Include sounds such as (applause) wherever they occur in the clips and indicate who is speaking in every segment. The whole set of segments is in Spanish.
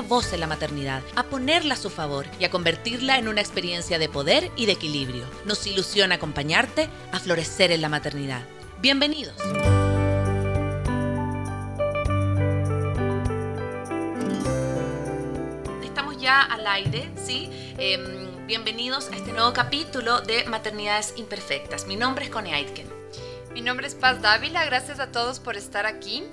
Speaker 1: voz en la maternidad, a ponerla a su favor y a convertirla en una experiencia de poder y de equilibrio. Nos ilusiona acompañarte a florecer en la maternidad. Bienvenidos. Estamos ya al aire, ¿sí? Em, bienvenidos a este nuevo capítulo de Maternidades Imperfectas. Mi nombre es Connie Aitken.
Speaker 2: Mi nombre es Paz Dávila, gracias a todos por estar aquí.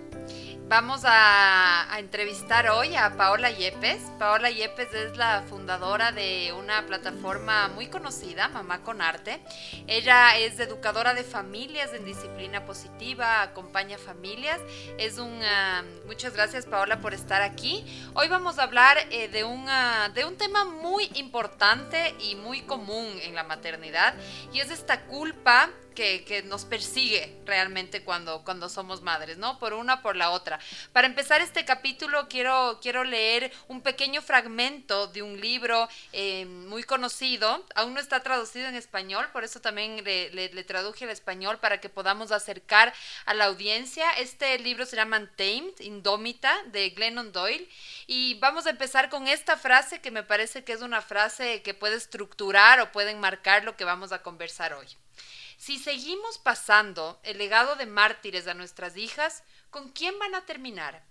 Speaker 2: Vamos a, entrevistar hoy a Paola Yepes. Paola Yepes es la fundadora de una plataforma muy conocida, Mamá con Arte. Ella es educadora de familias en disciplina positiva, acompaña familias. Es un muchas gracias Paola por estar aquí. Hoy vamos a hablar eh, de, un, de un tema muy importante y muy común en la maternidad y es esta culpa que, nos persigue realmente cuando, cuando somos madres, ¿no? Por una, por la otra. Para empezar este capítulo quiero, quiero leer un pequeño fragmento de un libro eh, muy conocido, aún no está traducido en español, por eso también le, traduje al español para que podamos acercar a la audiencia. Este libro se llama Tamed, Indómita, de Glennon Doyle, y vamos a empezar con esta frase que me parece que es una frase que puede estructurar o puede enmarcar lo que vamos a conversar hoy. Si seguimos pasando el legado de mártires a nuestras hijas, ¿con quién van a terminar?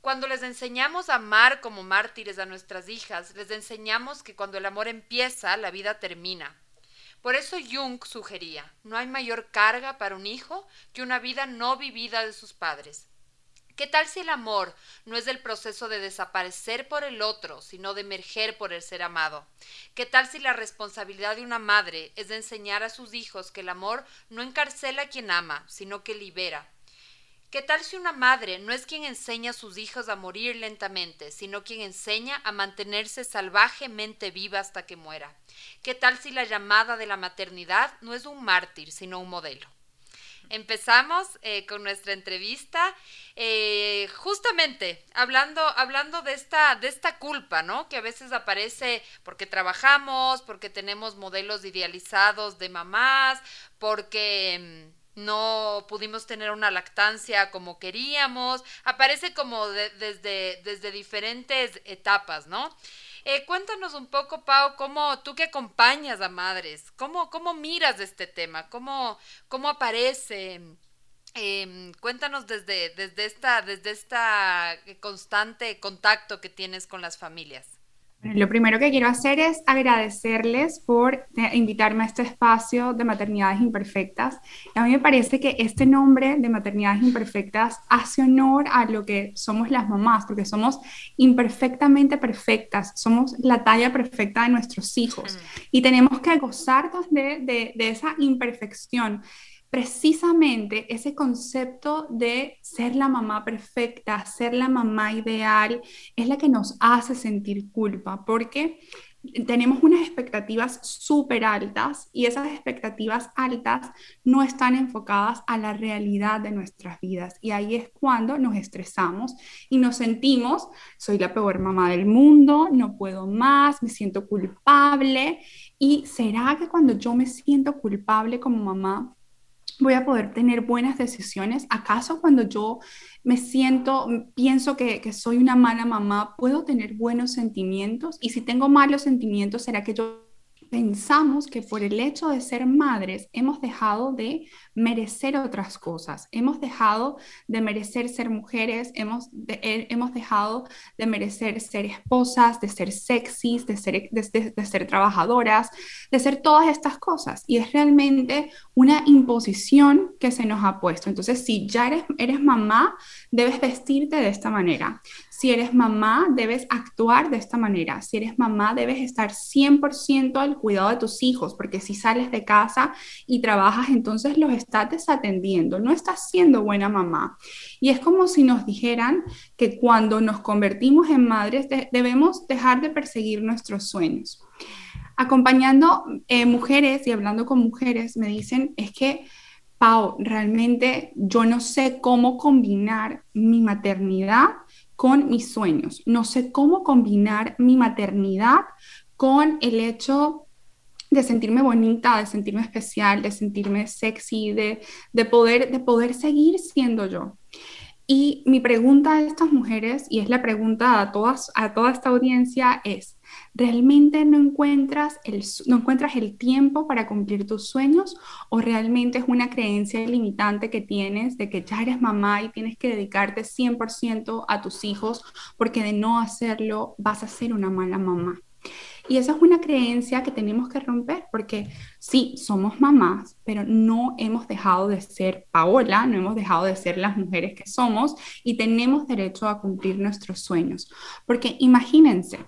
Speaker 2: Cuando les enseñamos a amar como mártires a nuestras hijas, les enseñamos que cuando el amor empieza, la vida termina. Por eso Jung sugería, no hay mayor carga para un hijo que una vida no vivida de sus padres. ¿Qué tal si el amor no es el proceso de desaparecer por el otro, sino de emerger por el ser amado? ¿Qué tal si la responsabilidad de una madre es de enseñar a sus hijos que el amor no encarcela a quien ama, sino que libera? ¿Qué tal si una madre no es quien enseña a sus hijos a morir lentamente, sino quien enseña a mantenerse salvajemente viva hasta que muera? ¿Qué tal si la llamada de la maternidad no es un mártir, sino un modelo? Empezamos eh, con nuestra entrevista, eh, justamente hablando, hablando de, esta, de esta culpa, ¿no? Que a veces aparece porque trabajamos, porque tenemos modelos idealizados de mamás, porque mm, no pudimos tener una lactancia como queríamos, aparece como desde, desde diferentes etapas, ¿no? Eh, cuéntanos un poco, Pau, cómo tú que acompañas a madres, cómo, cómo miras este tema, cómo, cómo aparece. Em, cuéntanos desde, desde, esta, desde esta constante contacto que tienes con las familias.
Speaker 3: Lo primero que quiero hacer es agradecerles por eh, invitarme a este espacio de maternidades imperfectas. a mí me parece que este nombre de maternidades imperfectas hace honor a lo que somos las mamás, porque somos imperfectamente perfectas, somos la talla perfecta de nuestros hijos mm. y tenemos que gozarnos de, de, de esa imperfección precisamente ese concepto de ser la mamá perfecta, ser la mamá ideal, es la que nos hace sentir culpa, porque tenemos unas expectativas súper altas y esas expectativas altas no están enfocadas a la realidad de nuestras vidas. Y ahí es cuando nos estresamos y nos sentimos, soy la peor mamá del mundo, no puedo más, me siento culpable. ¿Y será que cuando yo me siento culpable como mamá, voy a poder tener buenas decisiones? ¿Acaso cuando yo me siento, pienso que, que, soy una mala mamá, puedo tener buenos sentimientos? Y si tengo malos sentimientos, ¿será que yo pensamos que por el hecho de ser madres hemos dejado de merecer otras cosas, hemos dejado de merecer ser mujeres, hemos, eh, hemos dejado de merecer ser esposas, de ser sexys, de ser, de, ser trabajadoras, de ser todas estas cosas. Y es realmente una imposición que se nos ha puesto. Entonces, si ya eres, eres mamá, debes vestirte de esta manera Si eres mamá, debes actuar de esta manera. Si eres mamá, debes estar 100% al cuidado de tus hijos, porque si sales de casa y trabajas, entonces los estás desatendiendo, no estás siendo buena mamá. Y es como si nos dijeran que cuando nos convertimos en madres debemos dejar de perseguir nuestros sueños. Acompañando eh, mujeres y hablando con mujeres, me dicen, es que Pau, realmente yo no sé cómo combinar mi maternidad con mis sueños. No sé cómo combinar mi maternidad con el hecho de sentirme bonita, de sentirme especial, de sentirme sexy, de, de, poder, de poder seguir siendo yo. Y mi pregunta a estas mujeres, y es la pregunta a, todas, a toda esta audiencia, es, ¿realmente no encuentras, el, no encuentras el tiempo para cumplir tus sueños o realmente es una creencia limitante que tienes de que ya eres mamá y tienes que dedicarte 100% a tus hijos porque de no hacerlo vas a ser una mala mamá? Y esa es una creencia que tenemos que romper porque sí, somos mamás, pero no hemos dejado de ser Paola, no hemos dejado de ser las mujeres que somos y tenemos derecho a cumplir nuestros sueños. Porque imagínense,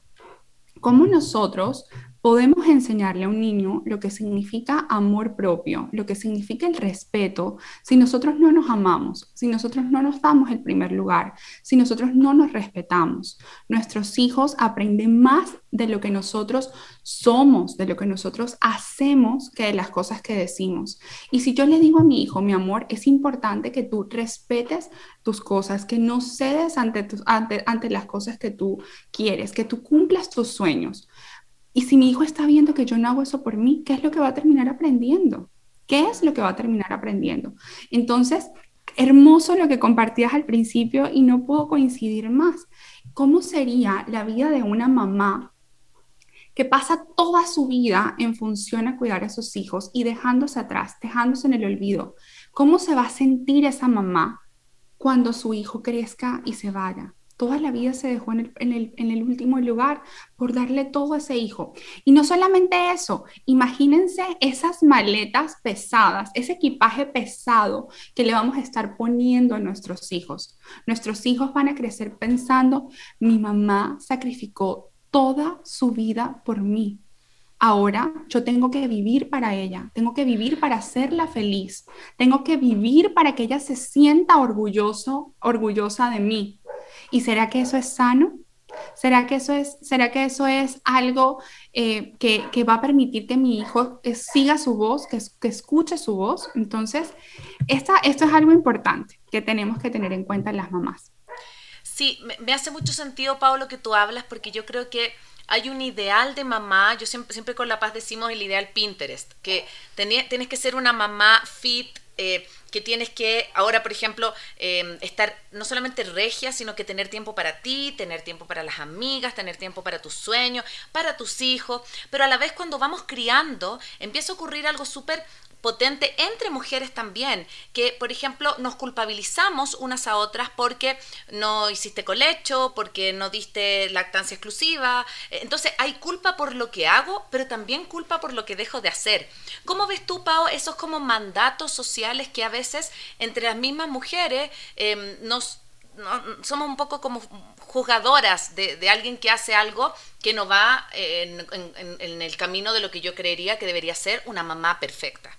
Speaker 3: cómo nosotros podemos enseñarle a un niño lo que significa amor propio, lo que significa el respeto, si nosotros no nos amamos, si nosotros no nos damos el primer lugar, si nosotros no nos respetamos. Nuestros hijos aprenden más de lo que nosotros somos, de lo que nosotros hacemos, que de las cosas que decimos. Y si yo le digo a mi hijo, mi amor, es importante que tú respetes tus cosas, que no cedes ante, las cosas que tú quieres, que tú cumplas tus sueños. Y si mi hijo está viendo que yo no hago eso por mí, ¿qué es lo que va a terminar aprendiendo? ¿Qué es lo que va a terminar aprendiendo? Entonces, hermoso lo que compartías al principio y no puedo coincidir más. ¿Cómo sería la vida de una mamá que pasa toda su vida en función a cuidar a sus hijos y dejándose atrás, dejándose en el olvido? ¿Cómo se va a sentir esa mamá cuando su hijo crezca y se vaya? Toda la vida se dejó en el, último lugar por darle todo a ese hijo. Y no solamente eso, imagínense esas maletas pesadas, ese equipaje pesado que le vamos a estar poniendo a nuestros hijos. Nuestros hijos van a crecer pensando, mi mamá sacrificó toda su vida por mí. Ahora yo tengo que vivir para ella, tengo que vivir para hacerla feliz, tengo que vivir para que ella se sienta orgulloso, orgullosa de mí. ¿Y será que eso es sano? ¿Será que eso es, será que eso es algo eh, que, va a permitir que mi hijo siga su voz, que, que escuche su voz? Entonces, esta, esto es algo importante que tenemos que tener en cuenta las mamás.
Speaker 1: Sí, me, hace mucho sentido, Pablo, que tú hablas, porque yo creo que hay un ideal de mamá, yo siempre, siempre con La Paz decimos el ideal Pinterest, que tienes que ser una mamá fit, eh, que tienes que ahora, por ejemplo, em, estar no solamente regia, sino que tener tiempo para ti, tener tiempo para las amigas, tener tiempo para tus sueños, para tus hijos, pero a la vez cuando vamos criando empieza a ocurrir algo súper potente entre mujeres también, que por ejemplo nos culpabilizamos unas a otras porque no hiciste colecho, porque no diste lactancia exclusiva. Entonces hay culpa por lo que hago, pero también culpa por lo que dejo de hacer. ¿Cómo ves tú, Pau, esos como mandatos sociales que a veces entre las mismas mujeres em, nos somos un poco como juzgadoras de, alguien que hace algo que no va en, en, el camino de lo que yo creería que debería ser una mamá perfecta.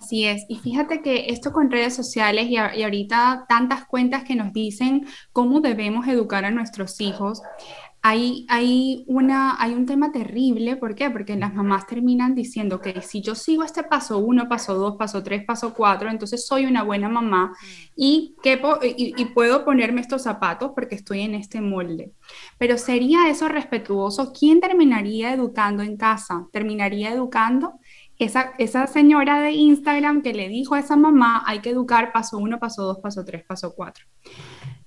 Speaker 3: Así es, y fíjate que esto con redes sociales y, ahorita tantas cuentas que nos dicen cómo debemos educar a nuestros hijos, hay, hay, una, hay un tema terrible, ¿por qué? Porque las mamás terminan diciendo que si yo sigo este paso uno, paso dos, paso tres, paso cuatro, entonces soy una buena mamá y, que, y puedo ponerme estos zapatos porque estoy en este molde. Pero ¿sería eso respetuoso? ¿Quién terminaría educando en casa? ¿Terminaría educando esa, señora de Instagram que le dijo a esa mamá, hay que educar paso uno, paso dos, paso tres, paso cuatro.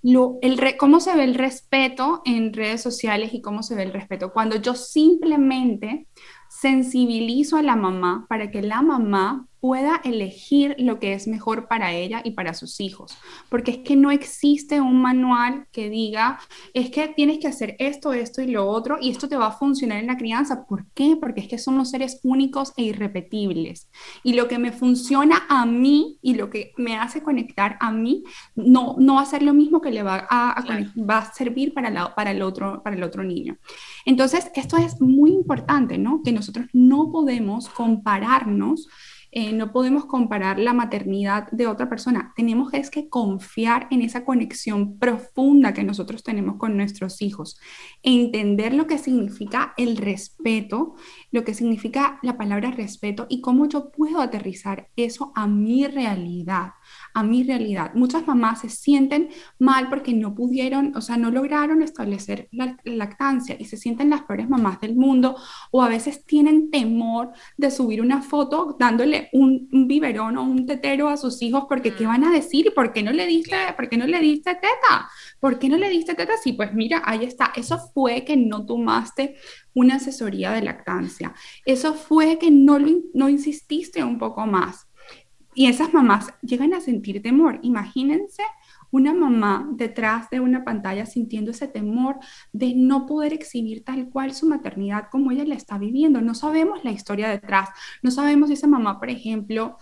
Speaker 3: Lo, el ¿Cómo se ve el respeto en redes sociales y cómo se ve el respeto? Cuando yo simplemente sensibilizo a la mamá para que la mamá pueda elegir lo que es mejor para ella y para sus hijos. Porque es que no existe un manual que diga, es que tienes que hacer esto, esto y lo otro, y esto te va a funcionar en la crianza. ¿Por qué? Porque es que somos seres únicos e irrepetibles. Y lo que me funciona a mí y lo que me hace conectar a mí, no, no va a ser lo mismo que le va a, va a servir para, la, para, el otro, para el otro niño. Entonces, esto es muy importante, ¿no? Que nosotros no podemos compararnos eh, no podemos comparar la maternidad de otra persona. Tenemos que confiar en esa conexión profunda que nosotros tenemos con nuestros hijos, entender lo que significa el respeto, lo que significa la palabra respeto y cómo yo puedo aterrizar eso a mi realidad, a mi realidad. Muchas mamás se sienten mal porque no pudieron, o sea, no lograron establecer la lactancia y se sienten las peores mamás del mundo o a veces tienen temor de subir una foto dándole un, biberón o un tetero a sus hijos porque qué mm. van a decir, ¿por qué no le diste, por qué no le diste teta? ¿Por qué no le diste teta? Sí, pues mira, ahí está. Eso fue que no tomaste una asesoría de lactancia. Eso fue que no, no insististe un poco más. Y esas mamás llegan a sentir temor. Imagínense una mamá detrás de una pantalla sintiendo ese temor de no poder exhibir tal cual su maternidad como ella la está viviendo. No sabemos la historia detrás. No sabemos si esa mamá, por ejemplo,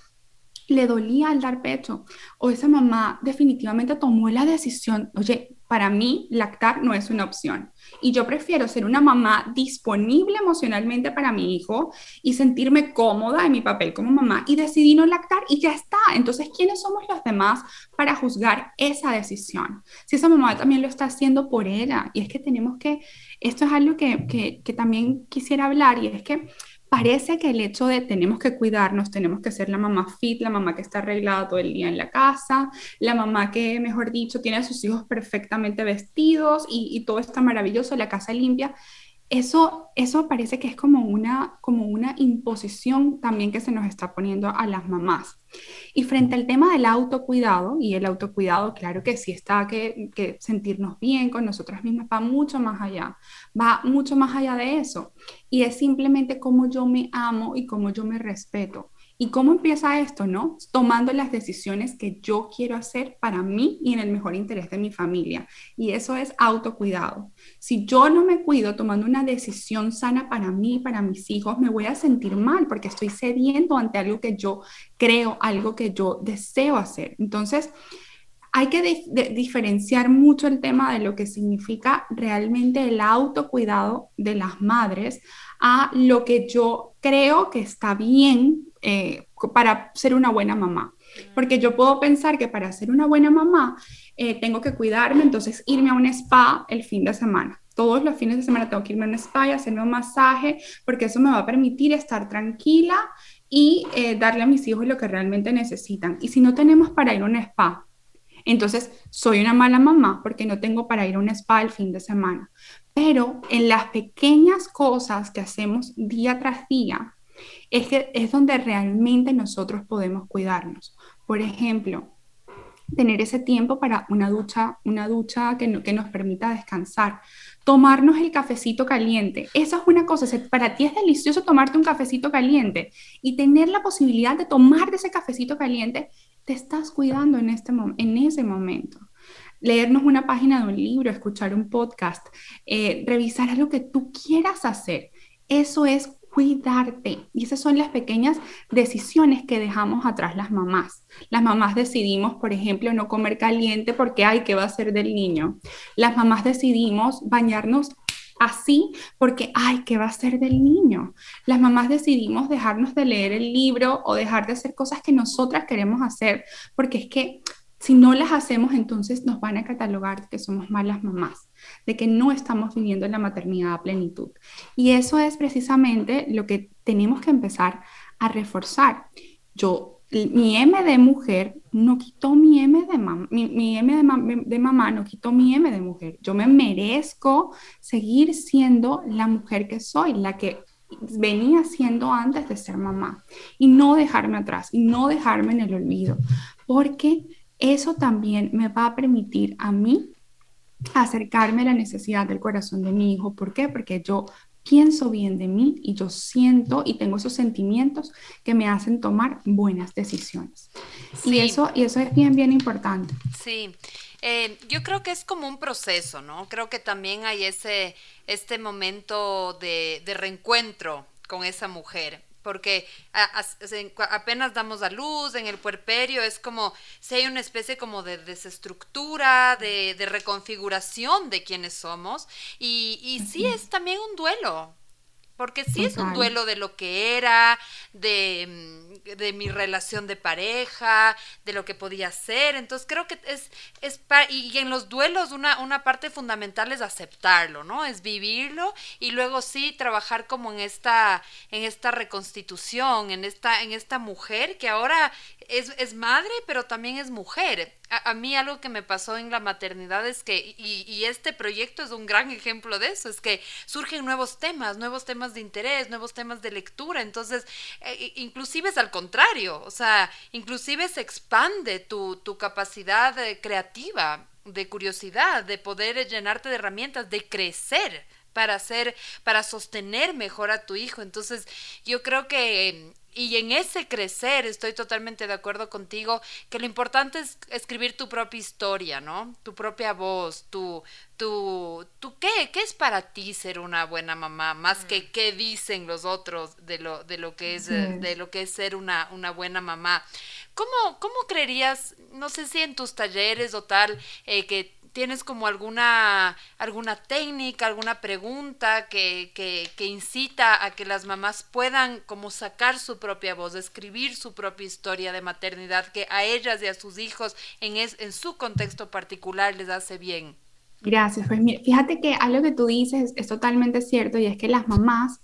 Speaker 3: le dolía al dar pecho o esa mamá definitivamente tomó la decisión, oye, para mí lactar no es una opción y yo prefiero ser una mamá disponible emocionalmente para mi hijo y sentirme cómoda en mi papel como mamá y decidí no lactar y ya está. Entonces, ¿quiénes somos los demás para juzgar esa decisión? Si esa mamá también lo está haciendo por ella y es que tenemos que, esto es algo que, que, que también quisiera hablar y es que parece que el hecho de tenemos que cuidarnos, tenemos que ser la mamá fit, la mamá que está arreglada todo el día en la casa, la mamá que, mejor dicho, tiene a sus hijos perfectamente vestidos y, y todo está maravilloso, la casa limpia, eso, eso parece que es como una, como una imposición también que se nos está poniendo a las mamás. Y frente al tema del autocuidado, y el autocuidado, claro que sí está que, que sentirnos bien con nosotras mismas, va mucho más allá, va mucho más allá de eso. Y es simplemente cómo yo me amo y cómo yo me respeto. ¿Y cómo empieza esto, no? Tomando las decisiones que yo quiero hacer para mí y en el mejor interés de mi familia. Y eso es autocuidado. Si yo no me cuido tomando una decisión sana para mí para mis hijos, me voy a sentir mal porque estoy cediendo ante algo que yo creo, algo que yo deseo hacer. Entonces, hay que diferenciar mucho el tema de lo que significa realmente el autocuidado de las madres a lo que yo creo que está bien eh, para ser una buena mamá. Porque yo puedo pensar que para ser una buena mamá eh, tengo que cuidarme, entonces irme a un spa el fin de semana. Todos los fines de semana tengo que irme a un spa y hacerme un masaje porque eso me va a permitir estar tranquila y eh, darle a mis hijos lo que realmente necesitan. Y si no tenemos para ir a un spa, entonces soy una mala mamá porque no tengo para ir a un spa el fin de semana. Pero en las pequeñas cosas que hacemos día tras día, es que es donde realmente nosotros podemos cuidarnos. Por ejemplo, tener ese tiempo para una ducha, una ducha que, nos permita descansar, tomarnos el cafecito caliente. Eso es una cosa, para ti es delicioso tomarte un cafecito caliente y tener la posibilidad de tomar ese cafecito caliente, te estás cuidando en, este en ese momento. Leernos una página de un libro, escuchar un podcast, eh, revisar algo que tú quieras hacer. Eso es cuidarte. Y esas son las pequeñas decisiones que dejamos atrás las mamás. Las mamás decidimos, por ejemplo, no comer caliente porque, ay, ¿qué va a ser del niño? Las mamás decidimos bañarnos así porque, ay, ¿qué va a ser del niño? Las mamás decidimos dejarnos de leer el libro o dejar de hacer cosas que nosotras queremos hacer porque es que si no las hacemos, entonces nos van a catalogar que somos malas mamás, de que no estamos viviendo la maternidad a plenitud. Y eso es precisamente lo que tenemos que empezar a reforzar. Yo, mi M de mujer no quitó mi M de mamá, mi, M de, de mamá no quitó mi M de mujer. Yo me merezco seguir siendo la mujer que soy, la que venía siendo antes de ser mamá y no dejarme atrás y no dejarme en el olvido, porque eso también me va a permitir a mí acercarme a la necesidad del corazón de mi hijo. ¿Por qué? Porque yo pienso bien de mí y yo siento y tengo esos sentimientos que me hacen tomar buenas decisiones. Y, eso, y eso es bien, bien importante.
Speaker 2: Sí. Eh, yo creo que es como un proceso, ¿no? Creo que también hay ese, este momento de, de reencuentro con esa mujer porque apenas damos a luz en el puerperio, es como si hay una especie como de desestructura, de, de reconfiguración de quienes somos, y, y sí es también un duelo, porque sí es un duelo de lo que era, de, mm, de, mi relación de pareja, de lo que podía ser. Entonces creo que es, es y en los duelos una, una parte fundamental es aceptarlo, ¿no? Es vivirlo y luego sí trabajar como en esta, en esta reconstitución, en esta, en esta mujer que ahora es, es madre, pero también es mujer a, mí algo que me pasó en la maternidad es que, y, este proyecto es un gran ejemplo de eso, es que surgen nuevos temas, nuevos temas de interés, nuevos temas de lectura, entonces, eh, inclusive es al contrario, o sea, inclusive se expande tu, tu capacidad eh, creativa, de curiosidad, de poder llenarte de herramientas, de crecer para hacer, para sostener mejor a tu hijo. Entonces, yo creo que y en ese crecer estoy totalmente de acuerdo contigo que lo importante es escribir tu propia historia, ¿no? Tu propia voz, tu, tu, tu qué, qué es para ti ser una buena mamá, más que mm. qué dicen los otros de lo, de lo que es, de lo que es ser una, una buena mamá. ¿Cómo, ¿Cómo creerías, no sé si en tus talleres o tal, eh, que ¿Tienes como alguna, alguna técnica, alguna pregunta que, que, incita a que las mamás puedan como sacar su propia voz, escribir su propia historia de maternidad que a ellas y a sus hijos en, en su contexto particular les hace bien?
Speaker 3: Gracias. Pues fíjate que algo que tú dices es totalmente cierto y es que las mamás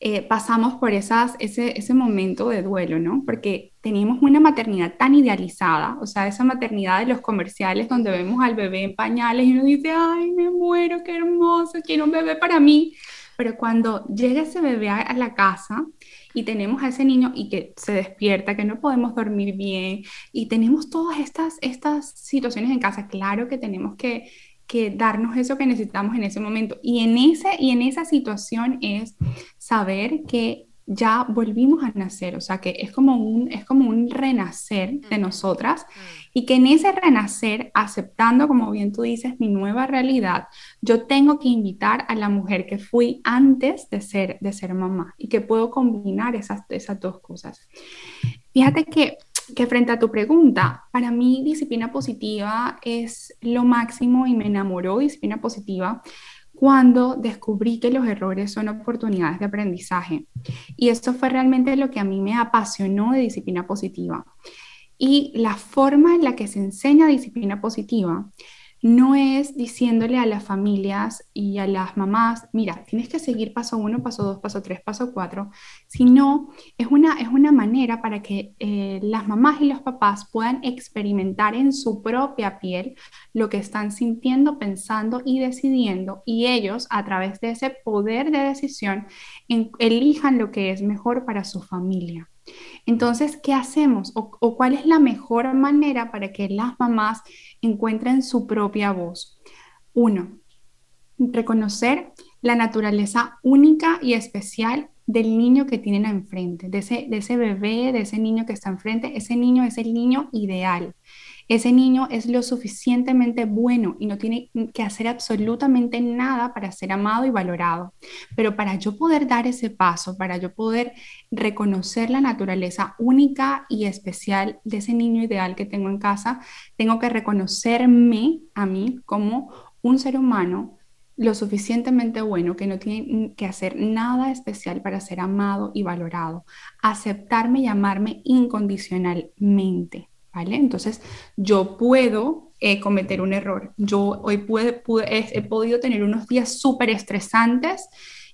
Speaker 3: eh, pasamos por esas, ese, ese momento de duelo, ¿no? Porque teníamos una maternidad tan idealizada, o sea, esa maternidad de los comerciales donde vemos al bebé en pañales y uno dice, ay, me muero, qué hermoso, quiero un bebé para mí. Pero cuando llega ese bebé a, a la casa y tenemos a ese niño y que se despierta, que no podemos dormir bien y tenemos todas estas, estas situaciones en casa, claro que tenemos que que darnos eso que necesitamos en ese momento. Y en, ese, y en esa situación es saber que ya volvimos a nacer, o sea que es como un, es como un renacer de nosotras y que en ese renacer, aceptando, como bien tú dices, mi nueva realidad, yo tengo que invitar a la mujer que fui antes de ser, de ser mamá y que puedo combinar esas, esas dos cosas. Fíjate que que frente a tu pregunta, para mí disciplina positiva es lo máximo y me enamoró disciplina positiva cuando descubrí que los errores son oportunidades de aprendizaje. Y esto fue realmente lo que a mí me apasionó de disciplina positiva. Y la forma en la que se enseña disciplina positiva no es diciéndole a las familias y a las mamás, mira, tienes que seguir paso uno, paso dos, paso tres, paso cuatro, sino es una, es una manera para que eh, las mamás y los papás puedan experimentar en su propia piel lo que están sintiendo, pensando y decidiendo y ellos a través de ese poder de decisión elijan lo que es mejor para su familia. Entonces, ¿qué hacemos? ¿O, cuál es la mejor manera para que las mamás encuentren su propia voz? Uno, reconocer la naturaleza única y especial del niño que tienen enfrente, de ese, bebé, de ese niño que está enfrente. Ese niño es el niño ideal. Ese niño es lo suficientemente bueno y no tiene que hacer absolutamente nada para ser amado y valorado. Pero para yo poder dar ese paso, para yo poder reconocer la naturaleza única y especial de ese niño ideal que tengo en casa, tengo que reconocerme a mí como un ser humano lo suficientemente bueno que no tiene que hacer nada especial para ser amado y valorado. Aceptarme y amarme incondicionalmente. Entonces, yo puedo eh, cometer un error. Yo hoy pude, he, podido tener unos días súper estresantes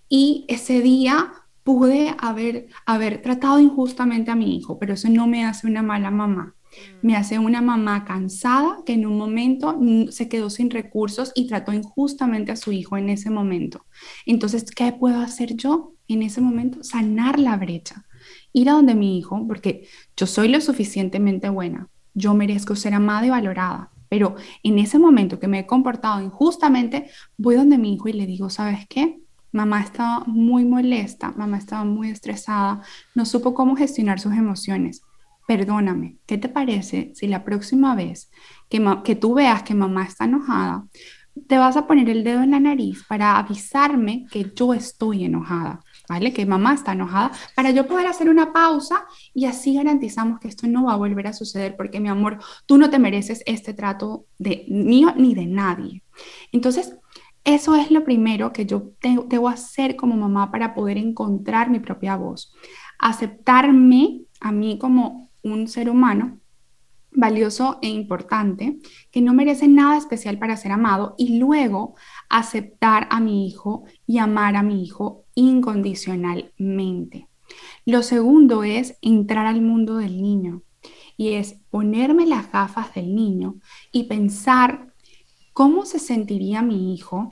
Speaker 3: y ese día pude haber, haber tratado injustamente a mi hijo, pero eso no me hace una mala mamá. Me mm. hace una mamá cansada que en un momento se quedó sin recursos y trató injustamente a su hijo en ese momento. Entonces, ¿qué puedo hacer yo en ese momento? Sanar la brecha. Ir a donde mi hijo, porque yo soy lo suficientemente buena, yo merezco ser amada y valorada. Pero en ese momento que me he comportado injustamente, voy donde mi hijo y le digo, ¿sabes qué? Mamá estaba muy molesta, mamá estaba muy estresada, no supo cómo gestionar sus emociones. Perdóname, ¿qué te parece si la próxima vez que, que tú veas que mamá está enojada, te vas a poner el dedo en la nariz para avisarme que yo estoy enojada? ¿Vale? Que mamá está enojada, para yo poder hacer una pausa y así garantizamos que esto no va a volver a suceder porque mi amor, tú no te mereces este trato de mío ni de nadie. Entonces, eso es lo primero que yo que hacer como mamá para poder encontrar mi propia voz. Aceptarme a mí como un ser humano valioso e importante, que no merece nada especial para ser amado, y luego aceptar a mi hijo y amar a mi hijo incondicionalmente. Lo segundo es entrar al mundo del niño y es ponerme las gafas del niño y pensar cómo se sentiría mi hijo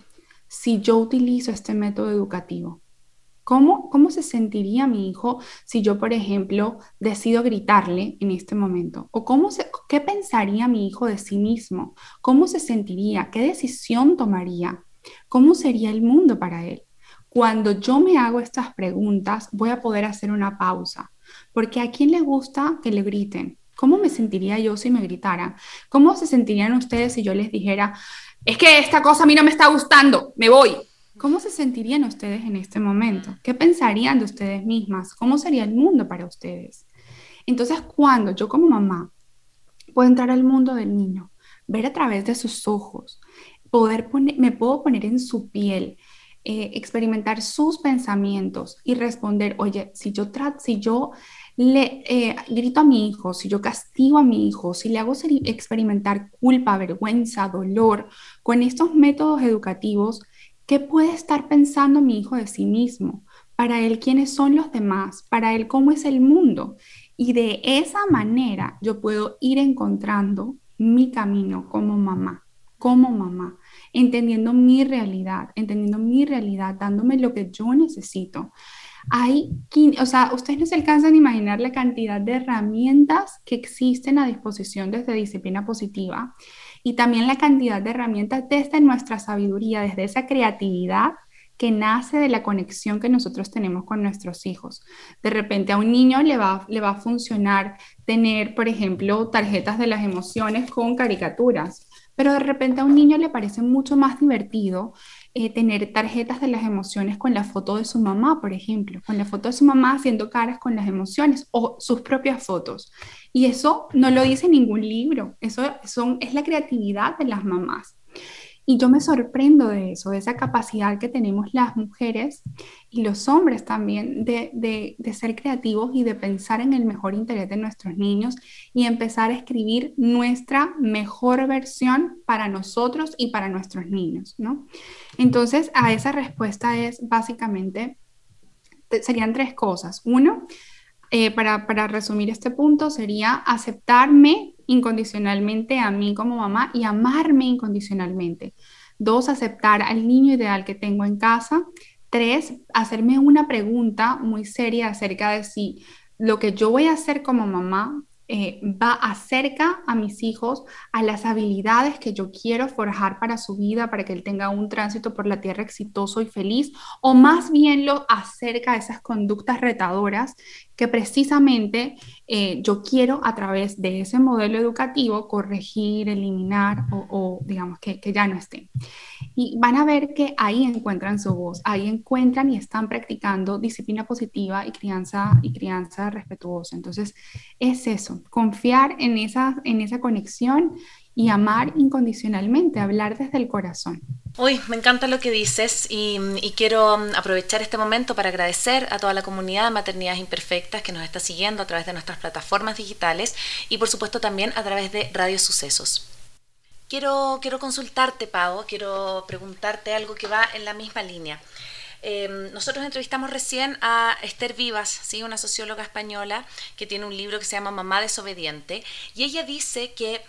Speaker 3: si yo utilizo este método educativo. ¿Cómo, ¿Cómo se sentiría mi hijo si yo, por ejemplo, decido gritarle en este momento? ¿O cómo se, qué pensaría mi hijo de sí mismo? ¿Cómo se sentiría? ¿Qué decisión tomaría? ¿Cómo sería el mundo para él? Cuando yo me hago estas preguntas, voy a poder hacer una pausa, porque a quién le gusta que le griten. ¿Cómo me sentiría yo si me gritaran? ¿Cómo se sentirían ustedes si yo les dijera, es que esta cosa a mí no me está gustando, me voy? ¿Cómo se sentirían ustedes en este momento? ¿Qué pensarían de ustedes mismas? ¿Cómo sería el mundo para ustedes? Entonces, cuando yo como mamá puedo entrar al mundo del niño, ver a través de sus ojos, poder poner, me puedo poner en su piel, eh, experimentar sus pensamientos y responder, oye, si yo, si yo le eh, grito a mi hijo, si yo castigo a mi hijo, si le hago experimentar culpa, vergüenza, dolor, con estos métodos educativos, ¿Qué puede estar pensando mi hijo de sí mismo? Para él, ¿quiénes son los demás? Para él, ¿cómo es el mundo? Y de esa manera yo puedo ir encontrando mi camino como mamá, como mamá, entendiendo mi realidad, entendiendo mi realidad, dándome lo que yo necesito. Hay, o sea, ustedes no se alcanzan a imaginar la cantidad de herramientas que existen a disposición desde disciplina positiva y también la cantidad de herramientas desde nuestra sabiduría, desde esa creatividad que nace de la conexión que nosotros tenemos con nuestros hijos. De repente a un niño le va, le va a funcionar tener, por ejemplo, tarjetas de las emociones con caricaturas, pero de repente a un niño le parece mucho más divertido eh, tener tarjetas de las emociones con la foto de su mamá, por ejemplo, con la foto de su mamá haciendo caras con las emociones o sus propias fotos. Y eso no lo dice ningún libro, eso es la creatividad de las mamás. Y yo me sorprendo de eso, de esa capacidad que tenemos las mujeres y los hombres también de, ser creativos y de pensar en el mejor interés de nuestros niños y empezar a escribir nuestra mejor versión para nosotros y para nuestros niños, ¿no? Entonces, a esa respuesta es básicamente, serían tres cosas. Uno, eh, para, para resumir este punto, sería aceptarme incondicionalmente a mí como mamá y amarme incondicionalmente. Dos, aceptar al niño ideal que tengo en casa. Tres, hacerme una pregunta muy seria acerca de si lo que yo voy a hacer como mamá eh, va acerca a mis hijos a las habilidades que yo quiero forjar para su vida, para que él tenga un tránsito por la tierra exitoso y feliz, o más bien lo acerca a esas conductas retadoras que precisamente eh, yo quiero a través de ese modelo educativo corregir, eliminar o, digamos que, que, ya no estén. Y van a ver que ahí encuentran su voz, ahí encuentran y están practicando disciplina positiva y crianza, y crianza respetuosa. Entonces, es eso, confiar en esa, en esa conexión y amar incondicionalmente, hablar desde el corazón.
Speaker 1: Uy, me encanta lo que dices y, quiero mm, aprovechar este momento para agradecer a toda la comunidad de Maternidades Imperfectas que nos está siguiendo a través de nuestras plataformas digitales y por supuesto también a través de Radio Sucesos. Quiero, quiero consultarte, Pau, quiero preguntarte algo que va en la misma línea. Em, nosotros entrevistamos recién a Esther Vivas, ¿sí? una socióloga española que tiene un libro que se llama Mamá desobediente, y ella dice que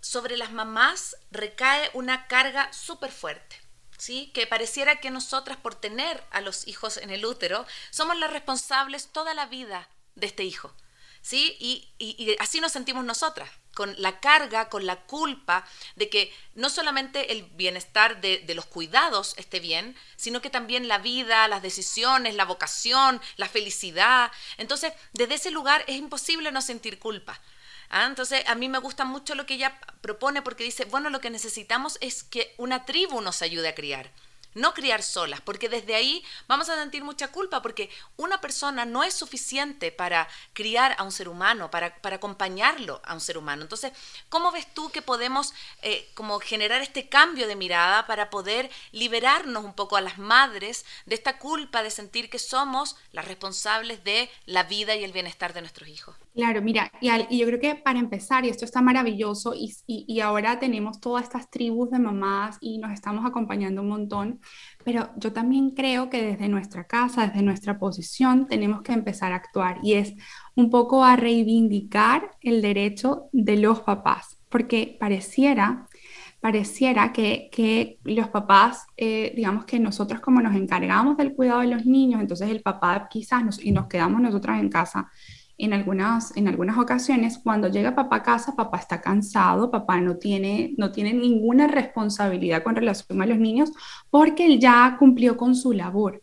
Speaker 1: sobre las mamás recae una carga súper fuerte. ¿Sí? que pareciera que nosotras por tener a los hijos en el útero somos las responsables toda la vida de este hijo. ¿sí? Y, así nos sentimos nosotras, con la carga, con la culpa de que no solamente el bienestar de, los cuidados esté bien, sino que también la vida, las decisiones, la vocación, la felicidad. Entonces, desde ese lugar es imposible no sentir culpa. ¿Ah? Entonces, a mí me gusta mucho lo que ella propone porque dice, bueno, lo que necesitamos es que una tribu nos ayude a criar no criar solas, porque desde ahí vamos a sentir mucha culpa, porque una persona no es suficiente para criar a un ser humano, para, para acompañarlo a un ser humano. Entonces, ¿cómo ves tú que podemos eh, como generar este cambio de mirada para poder liberarnos un poco a las madres de esta culpa de sentir que somos las responsables de la vida y el bienestar de nuestros hijos?
Speaker 3: Claro, mira, y, yo creo que para empezar, y esto está maravilloso, y, y, ahora tenemos todas estas tribus de mamás y nos estamos acompañando un montón, pero yo también creo que desde nuestra casa, desde nuestra posición, tenemos que empezar a actuar y es un poco a reivindicar el derecho de los papás, porque pareciera pareciera que, que los papás, eh, digamos que nosotros como nos encargamos del cuidado de los niños, entonces el papá quizás nos, y nos quedamos nosotras en casa, en algunas, en algunas ocasiones, cuando llega papá a casa, papá está cansado, papá no tiene, no tiene ninguna responsabilidad con relación a los niños porque él ya cumplió con su labor.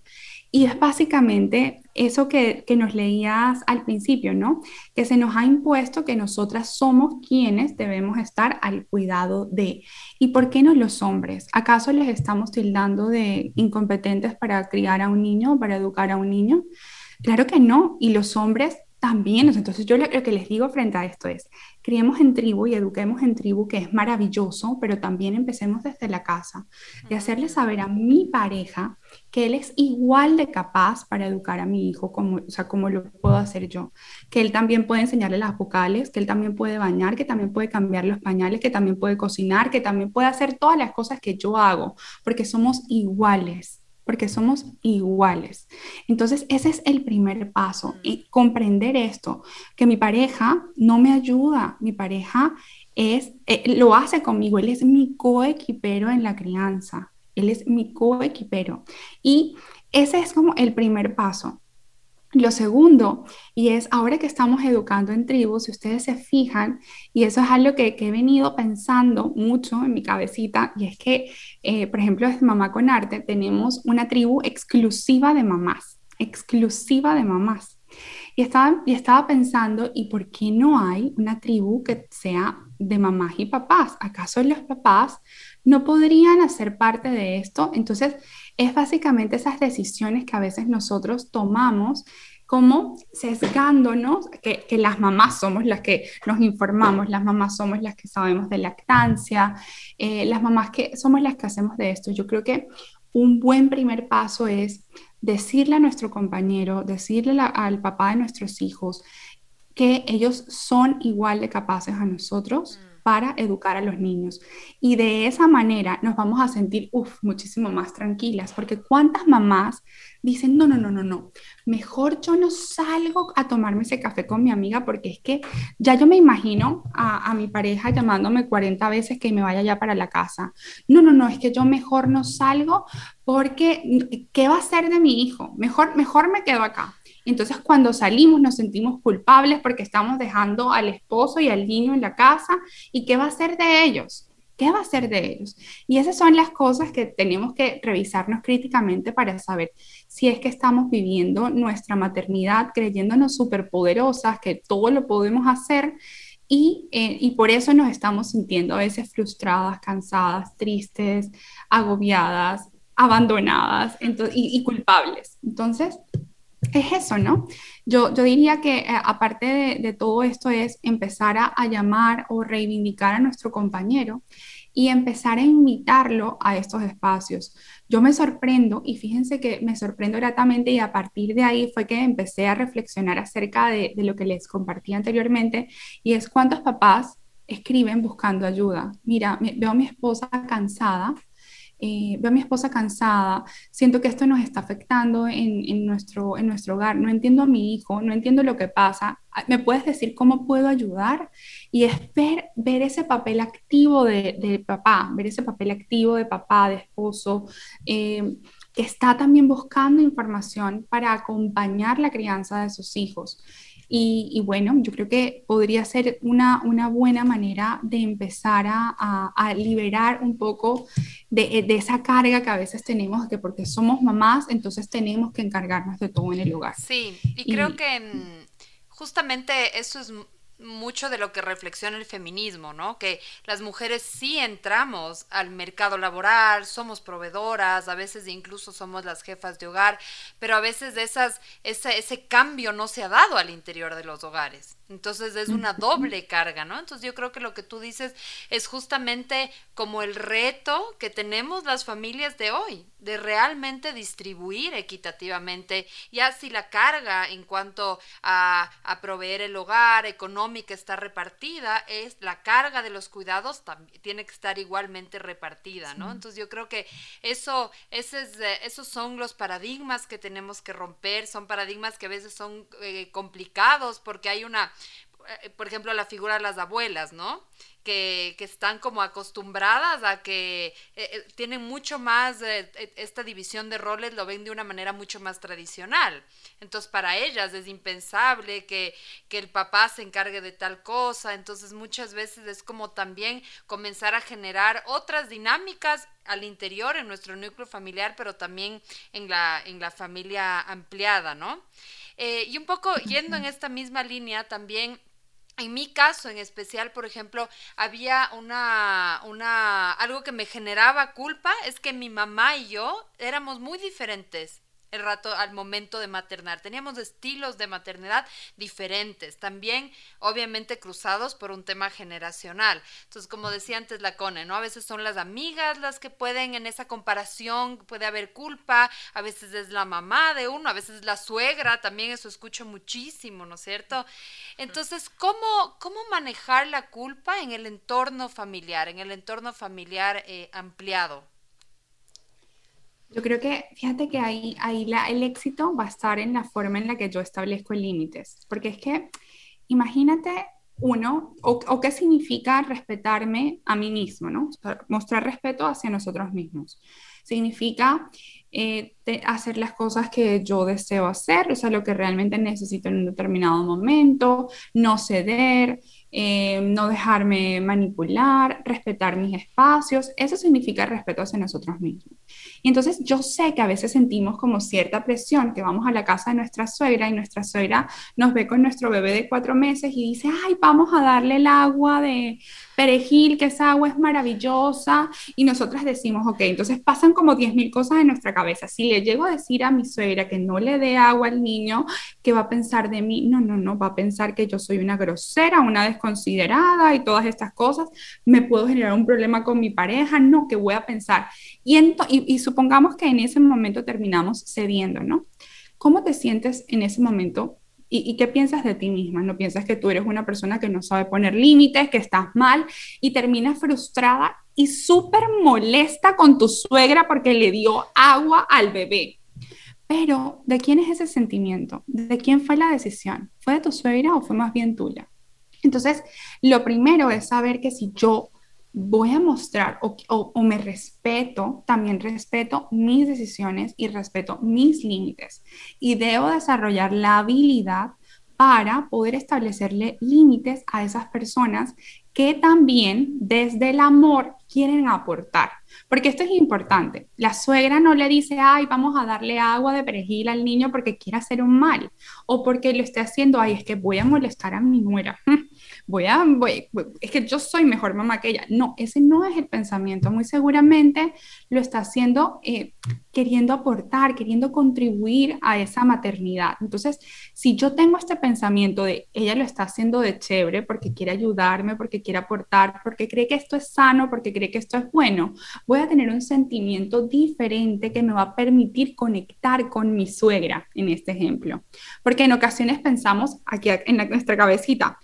Speaker 3: Y es básicamente eso que, que, nos leías al principio, ¿no? Que se nos ha impuesto que nosotras somos quienes debemos estar al cuidado de. ¿Y por qué no los hombres? ¿Acaso les estamos tildando de incompetentes para criar a un niño, para educar a un niño? Claro que no. Y los hombres también, entonces yo lo, que les digo frente a esto es, criemos en tribu y eduquemos en tribu, que es maravilloso, pero también empecemos desde la casa, de hacerle saber a mi pareja que él es igual de capaz para educar a mi hijo, como, o sea, como lo puedo hacer yo, que él también puede enseñarle las vocales, que él también puede bañar, que también puede cambiar los pañales, que también puede cocinar, que también puede hacer todas las cosas que yo hago, porque somos iguales porque somos iguales. Entonces, ese es el primer paso, y comprender esto, que mi pareja no me ayuda, mi pareja es, eh, lo hace conmigo, él es mi coequipero en la crianza, él es mi coequipero. Y ese es como el primer paso. Lo segundo, y es ahora que estamos educando en tribus, si ustedes se fijan, y eso es algo que, he venido pensando mucho en mi cabecita, y es que, eh, por ejemplo, desde Mamá con Arte tenemos una tribu exclusiva de mamás, exclusiva de mamás. Y estaba, y estaba pensando, ¿y por qué no hay una tribu que sea de mamás y papás? ¿Acaso los papás no podrían hacer parte de esto? Entonces, es básicamente esas decisiones que a veces nosotros tomamos como sesgándonos, que, las mamás somos las que nos informamos, las mamás somos las que sabemos de lactancia, eh, las mamás que somos las que hacemos de esto. Yo creo que un buen primer paso es decirle a nuestro compañero, decirle al papá de nuestros hijos que ellos son igual de capaces a nosotros para educar a los niños. Y de esa manera nos vamos a sentir muchísimo más tranquilas, porque cuántas mamás dicen, no, no, no, no, no, mejor yo no salgo a tomarme ese café con mi amiga porque es que ya yo me imagino a, a mi pareja llamándome 40 veces que me vaya ya para la casa. No, no, no, es que yo mejor no salgo porque ¿qué va a hacer de mi hijo? Mejor, mejor me quedo acá. Entonces cuando salimos nos sentimos culpables porque estamos dejando al esposo y al niño en la casa. ¿Y qué va a ser de ellos? ¿Qué va a ser de ellos? Y esas son las cosas que tenemos que revisarnos críticamente para saber si es que estamos viviendo nuestra maternidad creyéndonos superpoderosas, que todo lo podemos hacer y, eh, y, por eso nos estamos sintiendo a veces frustradas, cansadas, tristes, agobiadas, abandonadas y, y, culpables. Entonces, es eso, ¿no? Yo, yo diría que eh, aparte de, todo esto es empezar a, llamar o reivindicar a nuestro compañero y empezar a invitarlo a estos espacios. Yo me sorprendo y fíjense que me sorprendo gratamente y a partir de ahí fue que empecé a reflexionar acerca de, lo que les compartí anteriormente y es cuántos papás escriben buscando ayuda. Mira, veo a mi esposa cansada, eh, veo a mi esposa cansada, siento que esto nos está afectando en, nuestro, en nuestro hogar, no entiendo a mi hijo, no entiendo lo que pasa, ah, ¿me puedes decir cómo puedo ayudar? Y es ver, ese papel activo de, papá, ver ese papel activo de papá, de esposo, eh, que está también buscando información para acompañar la crianza de sus hijos. Y, bueno, yo creo que podría ser una, una buena manera de empezar a, a, liberar un poco de, de, esa carga que a veces tenemos, que porque somos mamás, entonces tenemos que encargarnos de todo en el hogar.
Speaker 2: Sí, y creo que mm, justamente eso es mucho de lo que reflexiona el feminismo, ¿no? Que las mujeres sí entramos al mercado laboral, somos proveedoras, a veces incluso somos las jefas de hogar, pero a veces esas, ese cambio no se ha dado al interior de los hogares. Entonces es una doble carga, ¿no? Entonces yo creo que lo que tú dices es justamente como el reto que tenemos las familias de hoy, de realmente distribuir equitativamente, ya si la carga en cuanto a, a proveer el hogar económica está repartida, es la carga de los cuidados también tiene que estar igualmente repartida, ¿no? Entonces yo creo que eso, ese es, eh, esos son los paradigmas que tenemos que romper, son paradigmas que a veces son eh, complicados porque hay una por ejemplo, la figura de las abuelas, ¿no? Que, que están como acostumbradas a que eh, eh, tienen mucho más, esta división de roles lo ven de una manera mucho más tradicional. Entonces, para ellas es impensable que, que el papá se encargue de tal cosa. Entonces, muchas veces es como también comenzar a generar otras dinámicas al interior, en nuestro núcleo familiar, pero también en la, en la familia ampliada, ¿no? Y un poco yendo en esta misma línea, también en mi caso en especial, por ejemplo, había una, una, algo que me generaba culpa, es que mi mamá y yo éramos muy diferentes el rato al momento de maternar. Teníamos estilos de maternidad diferentes, también obviamente cruzados por un tema generacional. Entonces, como decía antes la Cone, ¿no? A veces son las amigas las que pueden en esa comparación, puede haber culpa, a veces es la mamá de uno, a veces es la suegra, también eso escucho muchísimo, ¿no es cierto? Entonces, ¿cómo, cómo manejar la culpa en el entorno familiar, en el entorno familiar eh, ampliado?
Speaker 3: Yo creo que, fíjate que ahí, ahí el éxito va a estar en la forma en la que yo establezco límites, porque es que imagínate uno, o, qué significa respetarme a mí mismo, ¿no? mostrar respeto hacia nosotros mismos. Significa eh, hacer las cosas que yo deseo hacer, o sea, lo que realmente necesito en un determinado momento, no ceder, eh, no dejarme manipular, respetar mis espacios. Eso significa respeto hacia nosotros mismos. Y entonces yo sé que a veces sentimos como cierta presión, que vamos a la casa de nuestra suegra y nuestra suegra nos ve con nuestro bebé de cuatro meses y dice, ay, vamos a darle el agua de perejil, que esa agua es maravillosa. Y nosotras decimos, ok, entonces pasan como 10.000 cosas en nuestra cabeza. Si le llego a decir a mi suegra que no le dé agua al niño, ¿qué va a pensar de mí? No, no, no, va a pensar que yo soy una grosera, una considerada y todas estas cosas, me puedo generar un problema con mi pareja, no, que voy a pensar. Y, y, supongamos que en ese momento terminamos cediendo, ¿no? ¿Cómo te sientes en ese momento ¿Y, qué piensas de ti misma? ¿No piensas que tú eres una persona que no sabe poner límites, que estás mal y terminas frustrada y súper molesta con tu suegra porque le dio agua al bebé? Pero, ¿de quién es ese sentimiento? ¿De quién fue la decisión? ¿Fue de tu suegra o fue más bien tuya? Entonces, lo primero es saber que si yo voy a mostrar o, me respeto, también respeto mis decisiones y respeto mis límites. Y debo desarrollar la habilidad para poder establecerle límites a esas personas que también desde el amor quieren aportar. Porque esto es importante. La suegra no le dice, ay, vamos a darle agua de perejil al niño porque quiere hacer un mal o porque lo esté haciendo, ay, es que voy a molestar a mi nuera. (laughs) voy a, voy, es que yo soy mejor mamá que ella. No, ese no es el pensamiento. Muy seguramente lo está haciendo eh, queriendo aportar, queriendo contribuir a esa maternidad. Entonces, si yo tengo este pensamiento de ella lo está haciendo de chévere porque quiere ayudarme, porque quiere aportar, porque cree que esto es sano, porque cree que esto es bueno, voy a tener un sentimiento diferente que me va a permitir conectar con mi suegra en este ejemplo. Porque en ocasiones pensamos aquí en nuestra cabecita,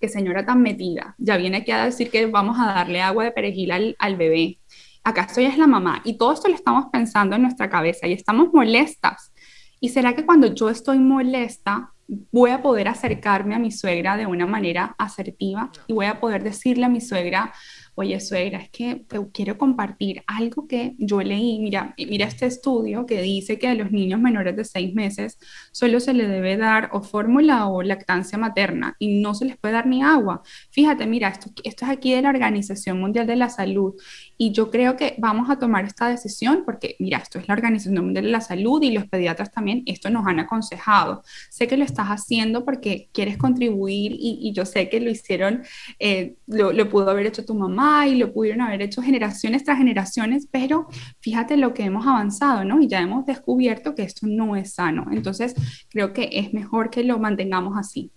Speaker 3: que señora tan metida, ya viene aquí a decir que vamos a darle agua de perejil al, bebé. Acaso ella es la mamá y todo esto lo estamos pensando en nuestra cabeza y estamos molestas. ¿Y será que cuando yo estoy molesta voy a poder acercarme a mi suegra de una manera asertiva y voy a poder decirle a mi suegra, oye suegra, es que te quiero compartir algo que yo leí, mira, mira este estudio que dice que a los niños menores de seis meses solo se le debe dar o fórmula o lactancia materna y no se les puede dar ni agua. Fíjate, mira, esto, esto es aquí de la Organización Mundial de la Salud y yo creo que vamos a tomar esta decisión porque, mira, esto es la Organización Mundial de la Salud y los pediatras también, esto nos han aconsejado. Sé que lo estás haciendo porque quieres contribuir y, yo sé que lo hicieron, eh, lo, lo, pudo haber hecho tu mamá y lo pudieron haber hecho generaciones tras generaciones, pero fíjate lo que hemos avanzado, ¿no? Y ya hemos descubierto que esto no es sano. Entonces, creo que es mejor que lo mantengamos así.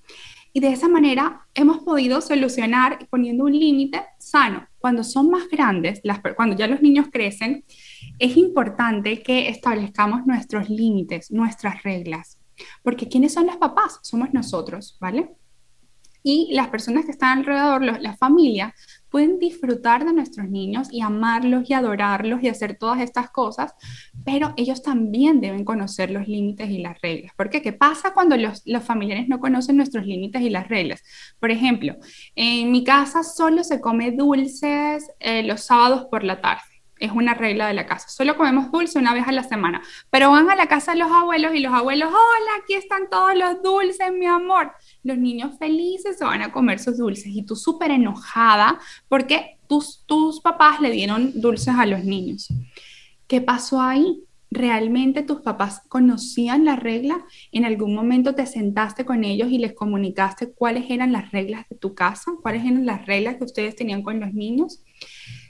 Speaker 3: Y de esa manera hemos podido solucionar poniendo un límite sano. Cuando son más grandes, las, cuando ya los niños crecen, es importante que establezcamos nuestros límites, nuestras reglas. Porque ¿quiénes son los papás? Somos nosotros, ¿vale? Y las personas que están alrededor, la familia, pueden disfrutar de nuestros niños y amarlos y adorarlos y hacer todas estas cosas, pero ellos también deben conocer los límites y las reglas. ¿Por qué? ¿Qué pasa cuando los, familiares no conocen nuestros límites y las reglas? Por ejemplo, en mi casa solo se come dulces eh, los sábados por la tarde es una regla de la casa. Solo comemos dulce una vez a la semana, pero van a la casa de los abuelos y los abuelos, hola, aquí están todos los dulces, mi amor. Los niños felices se van a comer sus dulces y tú súper enojada porque tus, tus papás le dieron dulces a los niños. ¿Qué pasó ahí? ¿Realmente tus papás conocían la regla? ¿En algún momento te sentaste con ellos y les comunicaste cuáles eran las reglas de tu casa? ¿Cuáles eran las reglas que ustedes tenían con los niños?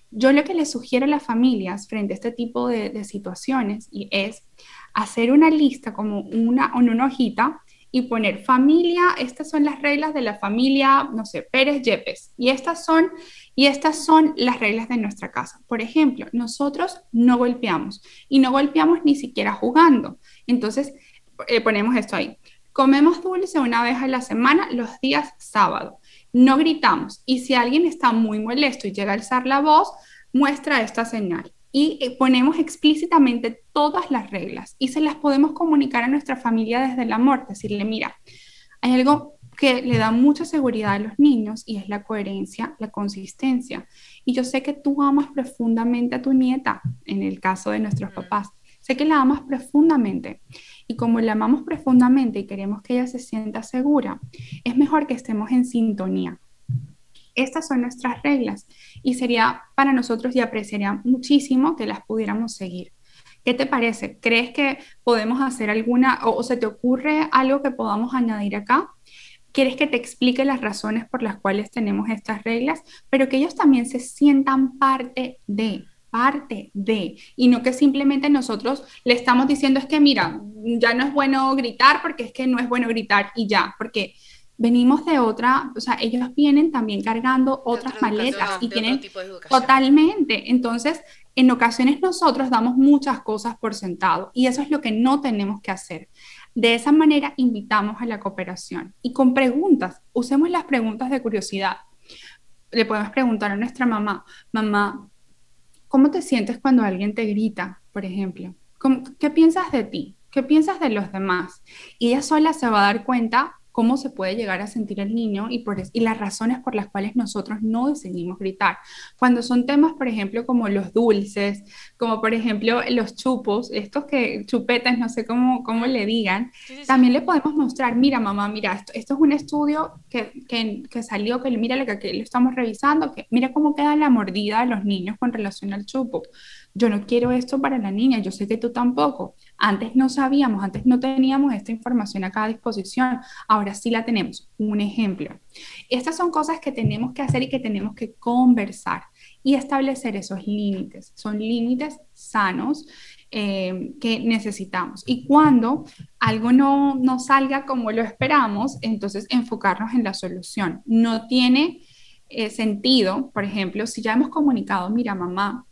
Speaker 3: Yo lo que les sugiero a las familias frente a este tipo de, situaciones y es hacer una lista como una, en una hojita y poner familia, estas son las reglas de la familia, no sé, Pérez Yepes, y estas son y estas son las reglas de nuestra casa. Por ejemplo, nosotros no golpeamos y no golpeamos ni siquiera jugando. Entonces, eh, ponemos esto ahí. Comemos dulce una vez a la semana los días sábado no gritamos. Y si alguien está muy molesto y llega a alzar la voz, muestra esta señal. Y eh, ponemos explícitamente todas las reglas y se las podemos comunicar a nuestra familia desde el amor, decirle, mira, hay algo que le da mucha seguridad a los niños y es la coherencia, la consistencia. Y yo sé que tú amas profundamente a tu nieta, en el caso de nuestros papás. Sé que la amas profundamente. Y como la amamos profundamente y queremos que ella se sienta segura, es mejor que estemos en sintonía. Estas son nuestras reglas y sería para nosotros y apreciaría muchísimo que las pudiéramos seguir. ¿Qué te parece? ¿Crees que podemos hacer alguna o, se te ocurre algo que podamos añadir acá? ¿Quieres que te explique las razones por las cuales tenemos estas reglas? Pero que ellos también se sientan parte de, parte de, y no que simplemente nosotros le estamos diciendo es que mira, ya no es bueno gritar porque es que no es bueno gritar y ya, porque venimos de otra, o sea, ellos vienen también cargando otras maletas y tienen totalmente, entonces en ocasiones nosotros damos muchas cosas por sentado y eso es lo que no tenemos que hacer. De esa manera invitamos a la cooperación y con preguntas, usemos las preguntas de curiosidad. Le podemos preguntar a nuestra mamá, mamá, ¿Cómo te sientes cuando alguien te grita, por ejemplo? ¿Qué piensas de ti? ¿Qué piensas de los demás? Y ella sola se va a dar cuenta cómo se puede llegar a sentir el niño y, por, y las razones por las cuales nosotros no decidimos gritar. Cuando son temas, por ejemplo, como los dulces, como por ejemplo los chupos, estos que chupetas, no sé cómo, cómo le digan, también le podemos mostrar, mira mamá, mira, esto, esto es un estudio que, que, que, salió, que mira lo que, que lo estamos revisando, que mira cómo queda la mordida de los niños con relación al chupo yo no quiero esto para la niña, yo sé que tú tampoco. Antes no sabíamos, antes no teníamos esta información a disposición, ahora sí la tenemos. Un ejemplo. Estas son cosas que tenemos que hacer y que tenemos que conversar y establecer esos límites. Son límites sanos eh, que necesitamos. Y cuando algo no, no salga como lo esperamos, entonces enfocarnos en la solución. No tiene eh, sentido, por ejemplo, si ya hemos comunicado, mira mamá,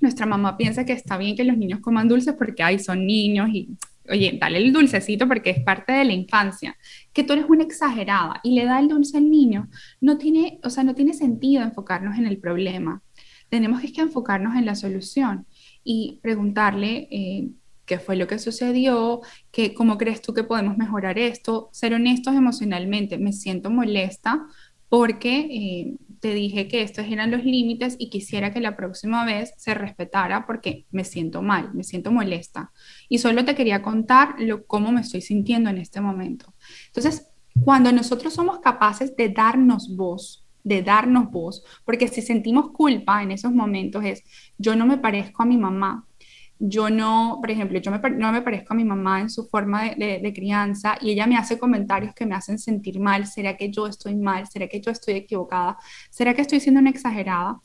Speaker 3: nuestra mamá piensa que está bien que los niños coman dulces porque ay, son niños y oye, dale el dulcecito porque es parte de la infancia, que tú eres una exagerada y le da el dulce al niño, no tiene, o sea, no tiene sentido enfocarnos en el problema. Tenemos que enfocarnos en la solución y preguntarle eh, qué fue lo que sucedió, que, cómo crees tú que podemos mejorar esto, ser honestos emocionalmente, me siento molesta porque eh, te dije que estos eran los límites y quisiera que la próxima vez se respetara porque me siento mal, me siento molesta. Y solo te quería contar lo, cómo me estoy sintiendo en este momento. Entonces, cuando nosotros somos capaces de darnos voz, de darnos voz, porque si sentimos culpa en esos momentos es, yo no me parezco a mi mamá, yo no, por ejemplo, yo no me parezco a mi mamá en su forma de, crianza y ella me hace comentarios que me hacen sentir mal, ¿será que yo estoy mal? ¿Será que yo estoy equivocada? ¿Será que estoy siendo una exagerada?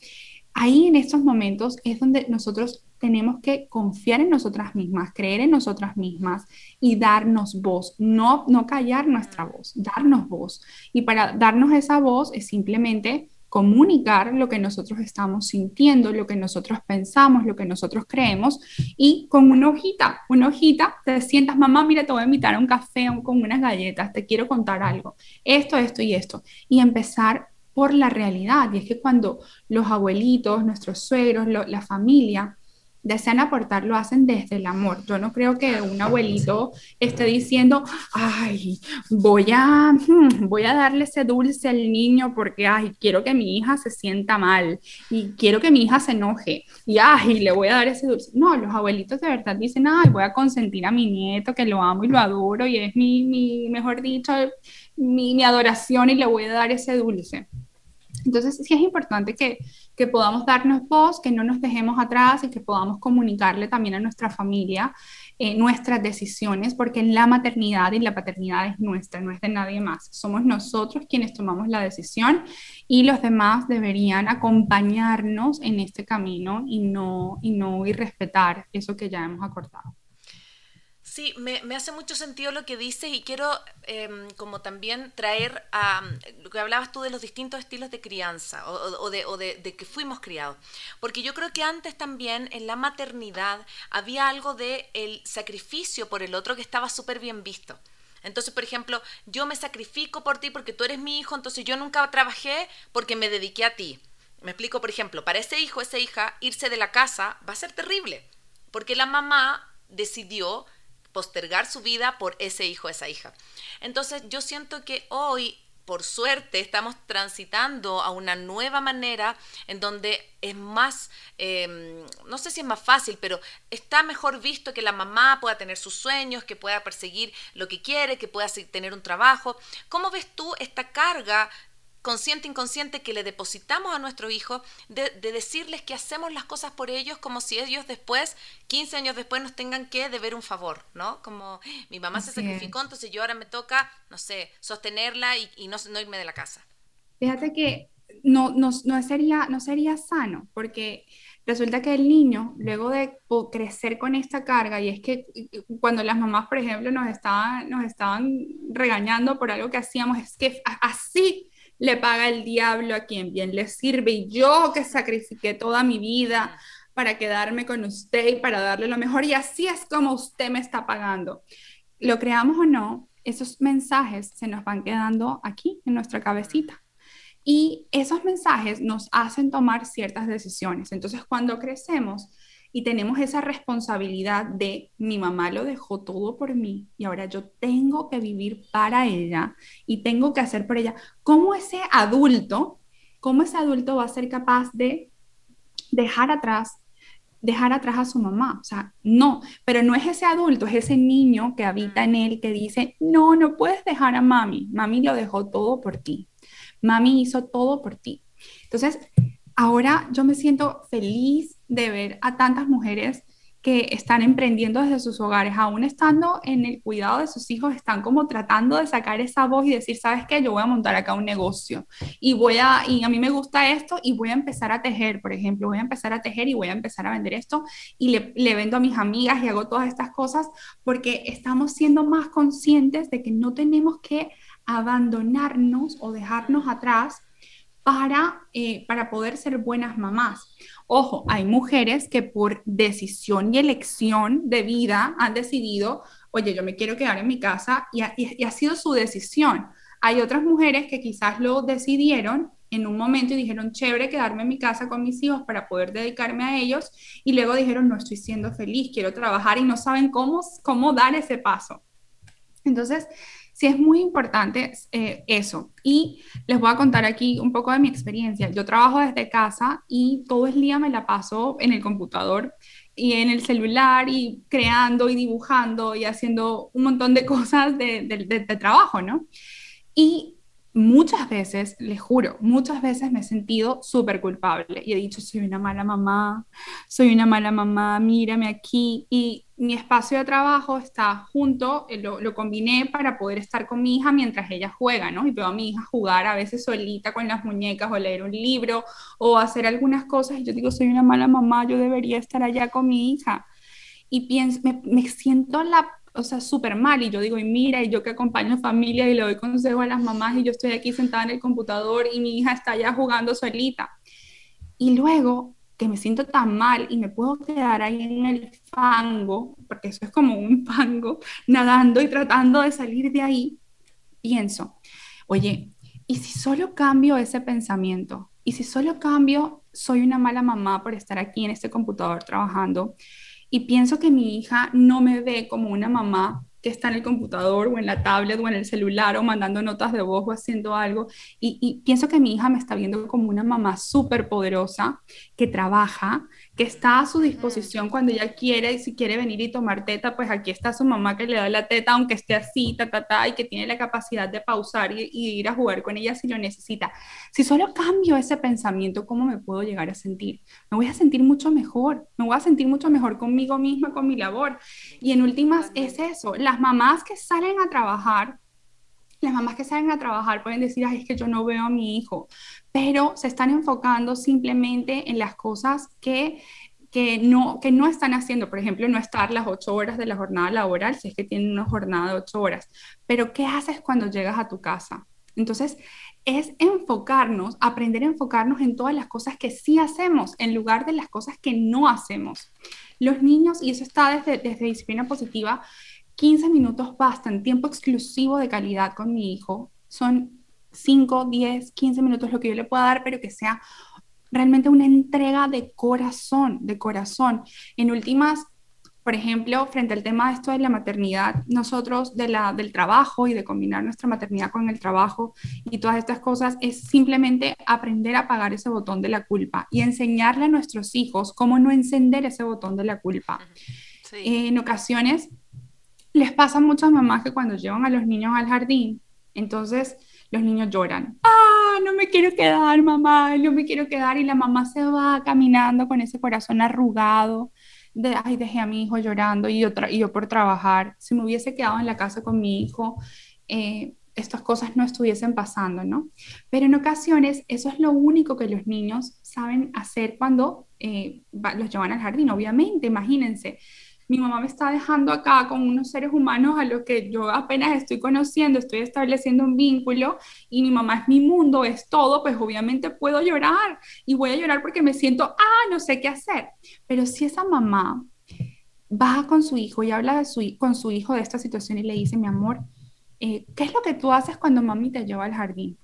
Speaker 3: Ahí en estos momentos es donde nosotros tenemos que confiar en nosotras mismas, creer en nosotras mismas y darnos voz, no, no callar nuestra voz, darnos voz. Y para darnos esa voz es simplemente comunicar lo que nosotros estamos sintiendo, lo que nosotros pensamos, lo que nosotros creemos y con una hojita, una hojita, te sientas, mamá, mira, te voy a invitar a un café con unas galletas, te quiero contar algo, esto, esto y esto, y empezar por la realidad. Y es que cuando los abuelitos, nuestros suegros, la familia, desean aportar lo hacen desde el amor. Yo no creo que un abuelito esté diciendo, ay, voy a, (laughs) voy a darle ese dulce al niño porque, ay, quiero que mi hija se sienta mal y quiero que mi hija se enoje y, ay, le voy a dar ese dulce. No, los abuelitos de verdad dicen, ay, voy a consentir a mi nieto que lo amo y lo adoro y es mi, mejor dicho, mi adoración y le voy a dar ese dulce. Entonces, sí es importante que, que podamos darnos voz, que no nos dejemos atrás y que podamos comunicarle también a nuestra familia eh, nuestras decisiones, porque la maternidad y la paternidad es nuestra, no es de nadie más. Somos nosotros quienes tomamos la decisión y los demás deberían acompañarnos en este camino y no, y no irrespetar eso que ya hemos acordado.
Speaker 1: Sí, me, hace mucho sentido lo que dices y quiero em, como también traer a lo que hablabas tú de los distintos estilos de crianza o, de, de, que fuimos criados. Porque yo creo que antes también en la maternidad había algo de el sacrificio por el otro que estaba súper bien visto. Entonces, por ejemplo, yo me sacrifico por ti porque tú eres mi hijo, entonces yo nunca trabajé porque me dediqué a ti. Me explico, por ejemplo, para ese hijo, esa hija, irse de la casa va a ser terrible, porque la mamá decidió postergar su vida por ese hijo, esa hija. Entonces yo siento que hoy, por suerte, estamos transitando a una nueva manera en donde es más, em, no sé si es más fácil, pero está mejor visto que la mamá pueda tener sus sueños, que pueda perseguir lo que quiere, que pueda tener un trabajo. ¿Cómo ves tú esta carga consciente, inconsciente que le depositamos a nuestros hijos, de, decirles que hacemos las cosas por ellos como si ellos después, 15 años después, nos tengan que deber un favor, ¿no? Como mi mamá se sacrificó, entonces yo ahora me toca, no sé, sostenerla y, no, no, irme de la casa.
Speaker 3: Fíjate que no, no, no, sería, no sería sano, porque resulta que el niño, luego de crecer con esta carga, y es que cuando las mamás, por ejemplo, nos estaban, nos estaban regañando por algo que hacíamos, es que así le paga el diablo a quien bien le sirve y yo que sacrifiqué toda mi vida para quedarme con usted y para darle lo mejor y así es como usted me está pagando. Lo creamos o no, esos mensajes se nos van quedando aquí en nuestra cabecita. Y esos mensajes nos hacen tomar ciertas decisiones. Entonces, cuando crecemos, y tenemos esa responsabilidad de mi mamá lo dejó todo por mí y ahora yo tengo que vivir para ella y tengo que hacer por ella. ¿Cómo ese adulto, cómo ese adulto va a ser capaz de dejar atrás dejar atrás a su mamá, o sea, no, pero no es ese adulto, es ese niño que habita en él que dice, no, no puedes dejar a mami, mami lo dejó todo por ti, mami hizo todo por ti. Entonces, ahora yo me siento feliz de ver a tantas mujeres que están emprendiendo desde sus hogares, aún estando en el cuidado de sus hijos, están como tratando de sacar esa voz y decir, ¿sabes qué? Yo voy a montar acá un negocio y voy a, y a mí me gusta esto y voy a empezar a tejer, por ejemplo, voy a empezar a tejer y voy a empezar a vender esto y le, vendo a mis amigas y hago todas estas cosas porque estamos siendo más conscientes de que no tenemos que abandonarnos o dejarnos atrás para, eh, para poder ser buenas mamás. Ojo, hay mujeres que por decisión y elección de vida han decidido, oye, yo me quiero quedar en mi casa y ha, sido su decisión. Hay otras mujeres que quizás lo decidieron en un momento y dijeron, chévere quedarme en mi casa con mis hijos para poder dedicarme a ellos y luego dijeron, no estoy siendo feliz, quiero trabajar y no saben cómo, cómo dar ese paso. Entonces, sí es muy importante eh, eso. Y les voy a contar aquí un poco de mi experiencia. Yo trabajo desde casa y todo el día me la paso en el computador y en el celular y creando y dibujando y haciendo un montón de (laughs) cosas de, de trabajo, ¿no? Y muchas veces, les juro, muchas veces me he sentido súper culpable y he dicho, soy una mala mamá, soy una mala mamá, mírame aquí. Y mi espacio de trabajo está junto, eh, lo, lo, combiné para poder estar con mi hija mientras ella juega, ¿no? Y veo a mi hija jugar a veces solita con las muñecas o leer un libro o hacer algunas cosas y yo digo, soy una mala mamá, yo debería estar allá con mi hija. Y pienso, me, me siento la o sea, súper mal. Y yo digo, y mira, y yo que acompaño familia y le doy consejo a las mamás y yo estoy aquí sentada en el computador y mi hija está allá jugando solita. Y luego que me siento tan mal y me puedo quedar ahí en el fango, porque eso es como un (laughs) fango, nadando y tratando de salir de ahí, pienso, oye, ¿y si solo cambio ese pensamiento? ¿Y si solo cambio, soy una mala mamá por estar aquí en este computador trabajando? Y pienso que mi hija no me ve como una mamá que está en el computador o en la tablet o en el celular o mandando notas de voz o haciendo algo. Y, pienso que mi hija me está viendo como una mamá súper poderosa que trabaja, que está a su disposición cuando ella quiere y si quiere venir y tomar teta, pues aquí está su mamá que le da la teta aunque esté así, ta, ta, ta, y que tiene la capacidad de pausar y, y ir a jugar con ella si lo necesita. Si solo cambio ese pensamiento, ¿cómo me puedo llegar a sentir? Me voy a sentir mucho mejor, me voy a sentir mucho mejor conmigo misma, con mi labor. Y en últimas es eso, la las mamás que salen a trabajar, las mamás que salen a trabajar pueden decir, Ay, es que yo no veo a mi hijo, pero se están enfocando simplemente en las cosas que que no, que no están haciendo, por ejemplo, no estar las ocho horas de la jornada laboral, si es que tienen una jornada de ocho horas, pero ¿qué haces cuando llegas a tu casa? Entonces, es enfocarnos, aprender a enfocarnos en todas las cosas que sí hacemos, en lugar de las cosas que no hacemos. Los niños, y eso está desde, desde disciplina positiva, 15 minutos bastan, tiempo exclusivo de calidad con mi hijo. Son 5, 10, 15 minutos lo que yo le pueda dar, pero que sea realmente una entrega de corazón, de corazón. En últimas, por ejemplo, frente al tema de esto de la maternidad, nosotros de la, del trabajo y de combinar nuestra maternidad con el trabajo y todas estas cosas, es simplemente aprender a apagar ese botón de la culpa y enseñarle a nuestros hijos cómo no encender ese botón de la culpa. en ocasiones les pasa a muchas mamás que cuando llevan a los niños al jardín, entonces los niños lloran. Ah, no me quiero quedar, mamá, no me quiero quedar. Y la mamá se va caminando con ese corazón arrugado de, ay, dejé a mi hijo llorando y yo, y por trabajar. Si me hubiese quedado en la casa con mi hijo, eh, estas cosas no estuviesen pasando, ¿no? Pero en ocasiones eso es lo único que los niños saben hacer cuando eh, los llevan al jardín, obviamente, imagínense mi mamá me está dejando acá con unos seres humanos a los que yo apenas estoy conociendo, estoy estableciendo un vínculo y mi mamá es mi mundo, es todo, pues obviamente puedo llorar y voy a llorar porque me siento, ah, no sé qué hacer. Pero si esa mamá va con su hijo y habla con su hijo de esta situación y le dice, mi amor, eh, ¿qué es lo que tú haces cuando mami te lleva al jardín?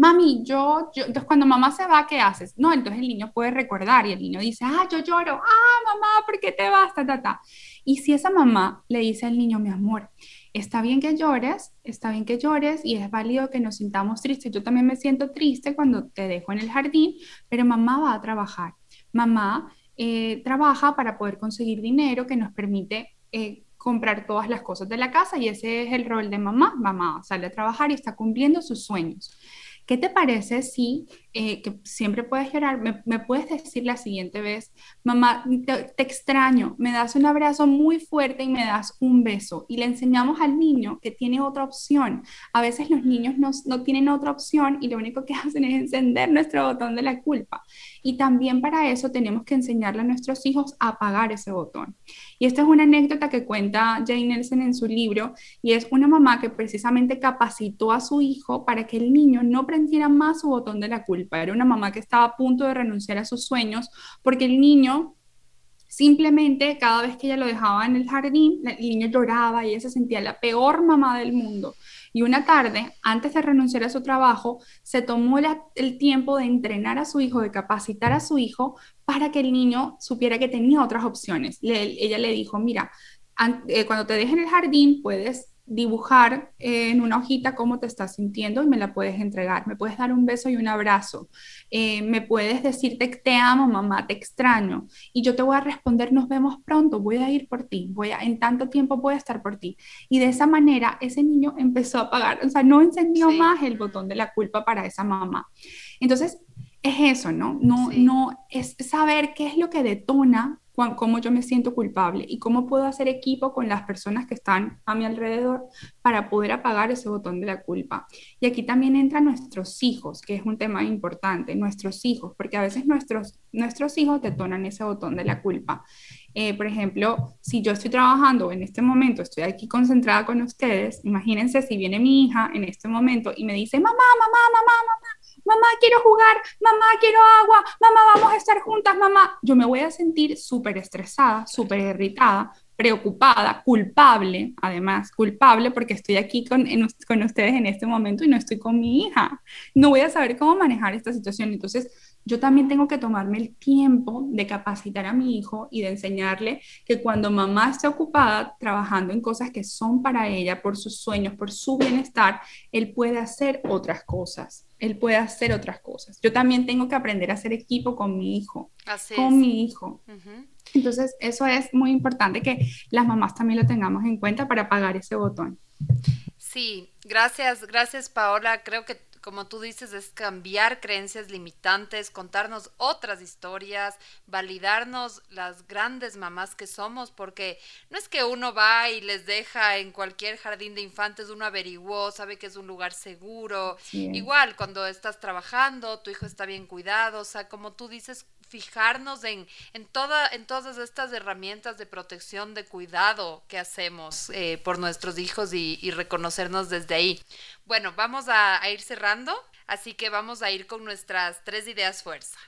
Speaker 3: Mami, yo, entonces cuando mamá se va, ¿qué haces? No, entonces el niño puede recordar y el niño dice, ah, yo lloro, ah, mamá, ¿por qué te vas? Ta, ta, ta. Y si esa mamá le dice al niño, mi amor, está bien que llores, está bien que llores y es válido que nos sintamos tristes. Yo también me siento triste cuando te dejo en el jardín, pero mamá va a trabajar. Mamá eh, trabaja para poder conseguir dinero que nos permite eh, comprar todas las cosas de la casa y ese es el rol de mamá. Mamá sale a trabajar y está cumpliendo sus sueños. ¿Qué te parece si, eh, que siempre puedes llorar, me, puedes decir la siguiente vez, mamá, te, extraño, me das un abrazo muy fuerte y me das un beso? Y le enseñamos al niño que tiene otra opción. A veces los niños no, no tienen otra opción y lo único que (laughs) hacen es encender nuestro botón de la culpa. Y también para eso tenemos que enseñarle a nuestros hijos a apagar ese botón. Y esta es una anécdota que cuenta Jane Nelson en su libro y es una mamá que precisamente capacitó a su hijo para que el niño no prendiera más su botón de la culpa. Era una mamá que estaba a punto de renunciar a sus sueños porque el niño simplemente cada vez que ella lo dejaba en el jardín, el niño lloraba y ella se sentía la peor mamá del mundo. Y una tarde, antes de renunciar a su trabajo, se tomó el tiempo de entrenar a su hijo, de capacitar a su hijo para que el niño supiera que tenía otras opciones. ella le dijo, mira, eh, cuando te dejen el jardín puedes dibujar en una hojita cómo te estás sintiendo y me la puedes entregar. Me puedes dar un beso y un abrazo. Eh, me puedes decirte te amo, mamá, te extraño. Y yo te voy a responder, nos vemos pronto, voy a ir por ti, voy a, en tanto tiempo voy a estar por ti. Y de esa manera ese niño empezó a apagar, o sea, no encendió más el botón de la culpa para esa mamá. Entonces, es eso, ¿no? No, no es saber qué es lo que detona cómo yo me siento culpable y cómo puedo hacer equipo con las personas que están a mi alrededor para poder apagar ese botón de la culpa. Y aquí también entran nuestros hijos, que es un tema importante, nuestros hijos, porque a veces nuestros, nuestros hijos detonan ese botón de la culpa. Eh, por ejemplo, si yo estoy trabajando en este momento, estoy aquí concentrada con ustedes, imagínense si viene mi hija en este momento y me dice, mamá, mamá, mamá, mamá, mamá, quiero jugar, mamá, quiero agua, mamá, vamos a estar juntas, mamá. Yo me voy a sentir súper estresada, súper irritada, preocupada, culpable, además, culpable porque estoy aquí con, con ustedes en este momento y no estoy con mi hija. No voy a saber cómo manejar esta situación. Entonces, yo también tengo que tomarme el tiempo de capacitar a mi hijo y de enseñarle que cuando mamá esté ocupada trabajando en cosas que son para ella, por sus sueños, por su bienestar, él puede hacer otras cosas. Él puede hacer otras cosas. Yo también tengo que aprender a hacer equipo con mi hijo. con mi hijo. Entonces, eso es muy importante que las mamás también lo tengamos en cuenta para apagar ese botón.
Speaker 2: Sí, gracias, gracias Paola. Creo que como tú dices, es cambiar creencias limitantes, contarnos otras historias, validarnos las grandes mamás que somos, porque no es que uno va y les deja en cualquier jardín de infantes, uno averiguó, sabe que es un lugar seguro. Igual, cuando estás trabajando, tu hijo está bien cuidado, o sea, como tú dices, fijarnos en, en, toda, en todas estas herramientas de protección, de cuidado que hacemos eh, por nuestros hijos y, reconocernos desde ahí. Bueno, vamos a, ir cerrando, así que vamos a ir con nuestras tres ideas fuerza.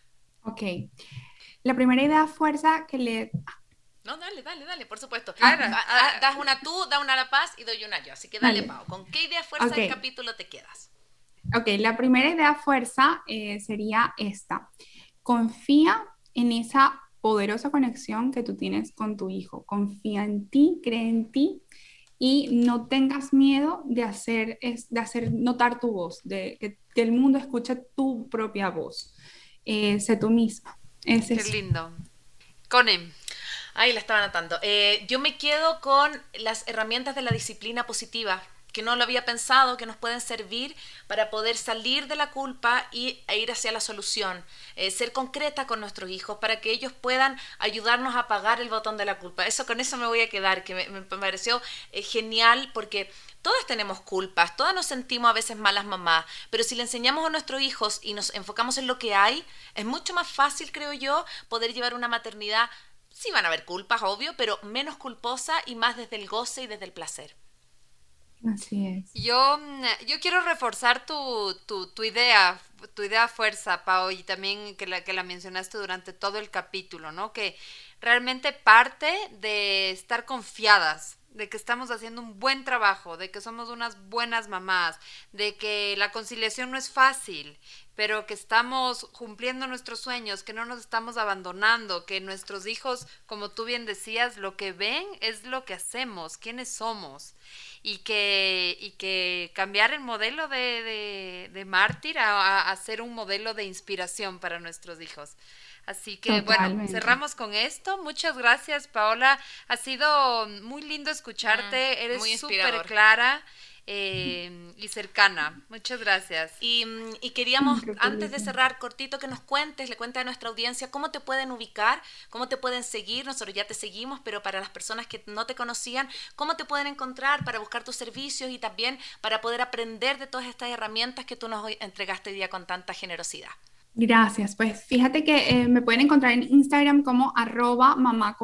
Speaker 3: Ok. La primera idea fuerza que le...
Speaker 1: No, dale, dale, dale, por supuesto. Ah, ah, ah, das una tú, da una a La Paz y doy una yo. Así que dale, Pau. ¿Con qué idea fuerza del capítulo te quedas?
Speaker 3: Ok, la primera idea fuerza eh, sería esta. Confía en esa poderosa conexión que tú tienes con tu hijo. Confía en ti, cree en ti y no tengas miedo de hacer, de hacer notar tu voz, de que, el mundo escuche tu propia voz. Eh, sé tú misma.
Speaker 2: Es Qué lindo. Conem.
Speaker 1: Ahí la estaba anotando. Eh, yo me quedo con las herramientas de la disciplina positiva que no lo había pensado, que nos pueden servir para poder salir de la culpa y, e ir hacia la solución. Eh, ser concreta con nuestros hijos para que ellos puedan ayudarnos a apagar el botón de la culpa. Eso con eso me voy a quedar, que me, pareció eh, genial porque todas tenemos culpas, todas nos sentimos a veces malas mamás, pero si le enseñamos a nuestros hijos y nos enfocamos en lo que hay, es mucho más fácil, creo yo, poder llevar una maternidad. Sí van a haber culpas, obvio, pero menos culposa y más desde el goce y desde el placer.
Speaker 3: Así es.
Speaker 2: Yo, mm, yo quiero reforzar tu, tu, tu, idea, tu idea fuerza, Pau, y también que la, que la mencionaste durante todo el capítulo, ¿no? Que realmente parte de estar confiadas, de que estamos haciendo un buen trabajo, de que somos unas buenas mamás, de que la conciliación no es fácil, pero que estamos cumpliendo nuestros sueños, que no nos estamos abandonando, que nuestros hijos, como tú bien decías, lo que ven es lo que hacemos, quiénes somos y que, y que cambiar el modelo de, de, mártir a, a, ser un modelo de inspiración para nuestros hijos. Así que bueno, cerramos con esto. Muchas gracias, Paola. Ha sido muy lindo escucharte. Mm, Eres súper clara. Eh, y cercana. Muchas gracias.
Speaker 1: Y, y queríamos, antes de cerrar, cortito, que nos cuentes, le cuentes a nuestra audiencia cómo te pueden ubicar, cómo te pueden seguir. Nosotros ya te seguimos, pero para las personas que no te conocían, cómo te pueden encontrar para buscar tus servicios y también para poder aprender de todas estas herramientas que tú nos entregaste hoy día con tanta generosidad.
Speaker 3: Gracias, pues fíjate que eh, me pueden encontrar en Instagram como arroba mamá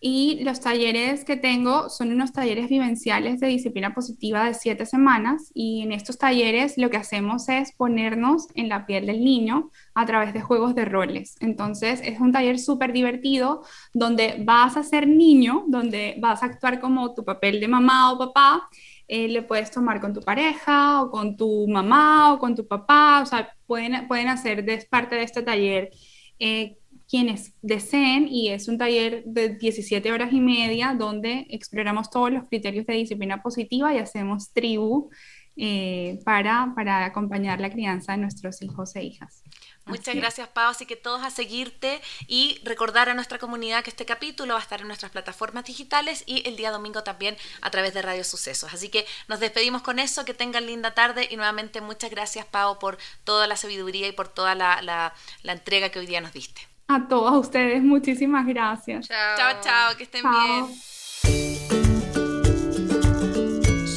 Speaker 3: y los talleres que tengo son unos talleres vivenciales de disciplina positiva de siete semanas y en estos talleres lo que hacemos es ponernos en la piel del niño a través de juegos de roles. Entonces es un taller súper divertido donde vas a ser niño, donde vas a actuar como tu papel de mamá o papá. Eh, le puedes tomar con tu pareja o con tu mamá o con tu papá, o sea, pueden, pueden hacer parte de este taller. Eh, quienes deseen y es un taller de 17 horas y media donde exploramos todos los criterios de disciplina positiva y hacemos tribu eh, para, para acompañar la crianza de nuestros hijos e hijas.
Speaker 1: Muchas gracias, Pau. Así que todos a seguirte y recordar a nuestra comunidad que este capítulo va a estar en nuestras plataformas digitales y el día domingo también a través de Radio Sucesos. Así que nos despedimos con eso, que tengan linda tarde y nuevamente muchas gracias, Pau, por toda la sabiduría y por toda la, la, la entrega que hoy día nos diste.
Speaker 3: A todos ustedes, muchísimas gracias.
Speaker 1: Chao, chao, que estén bien.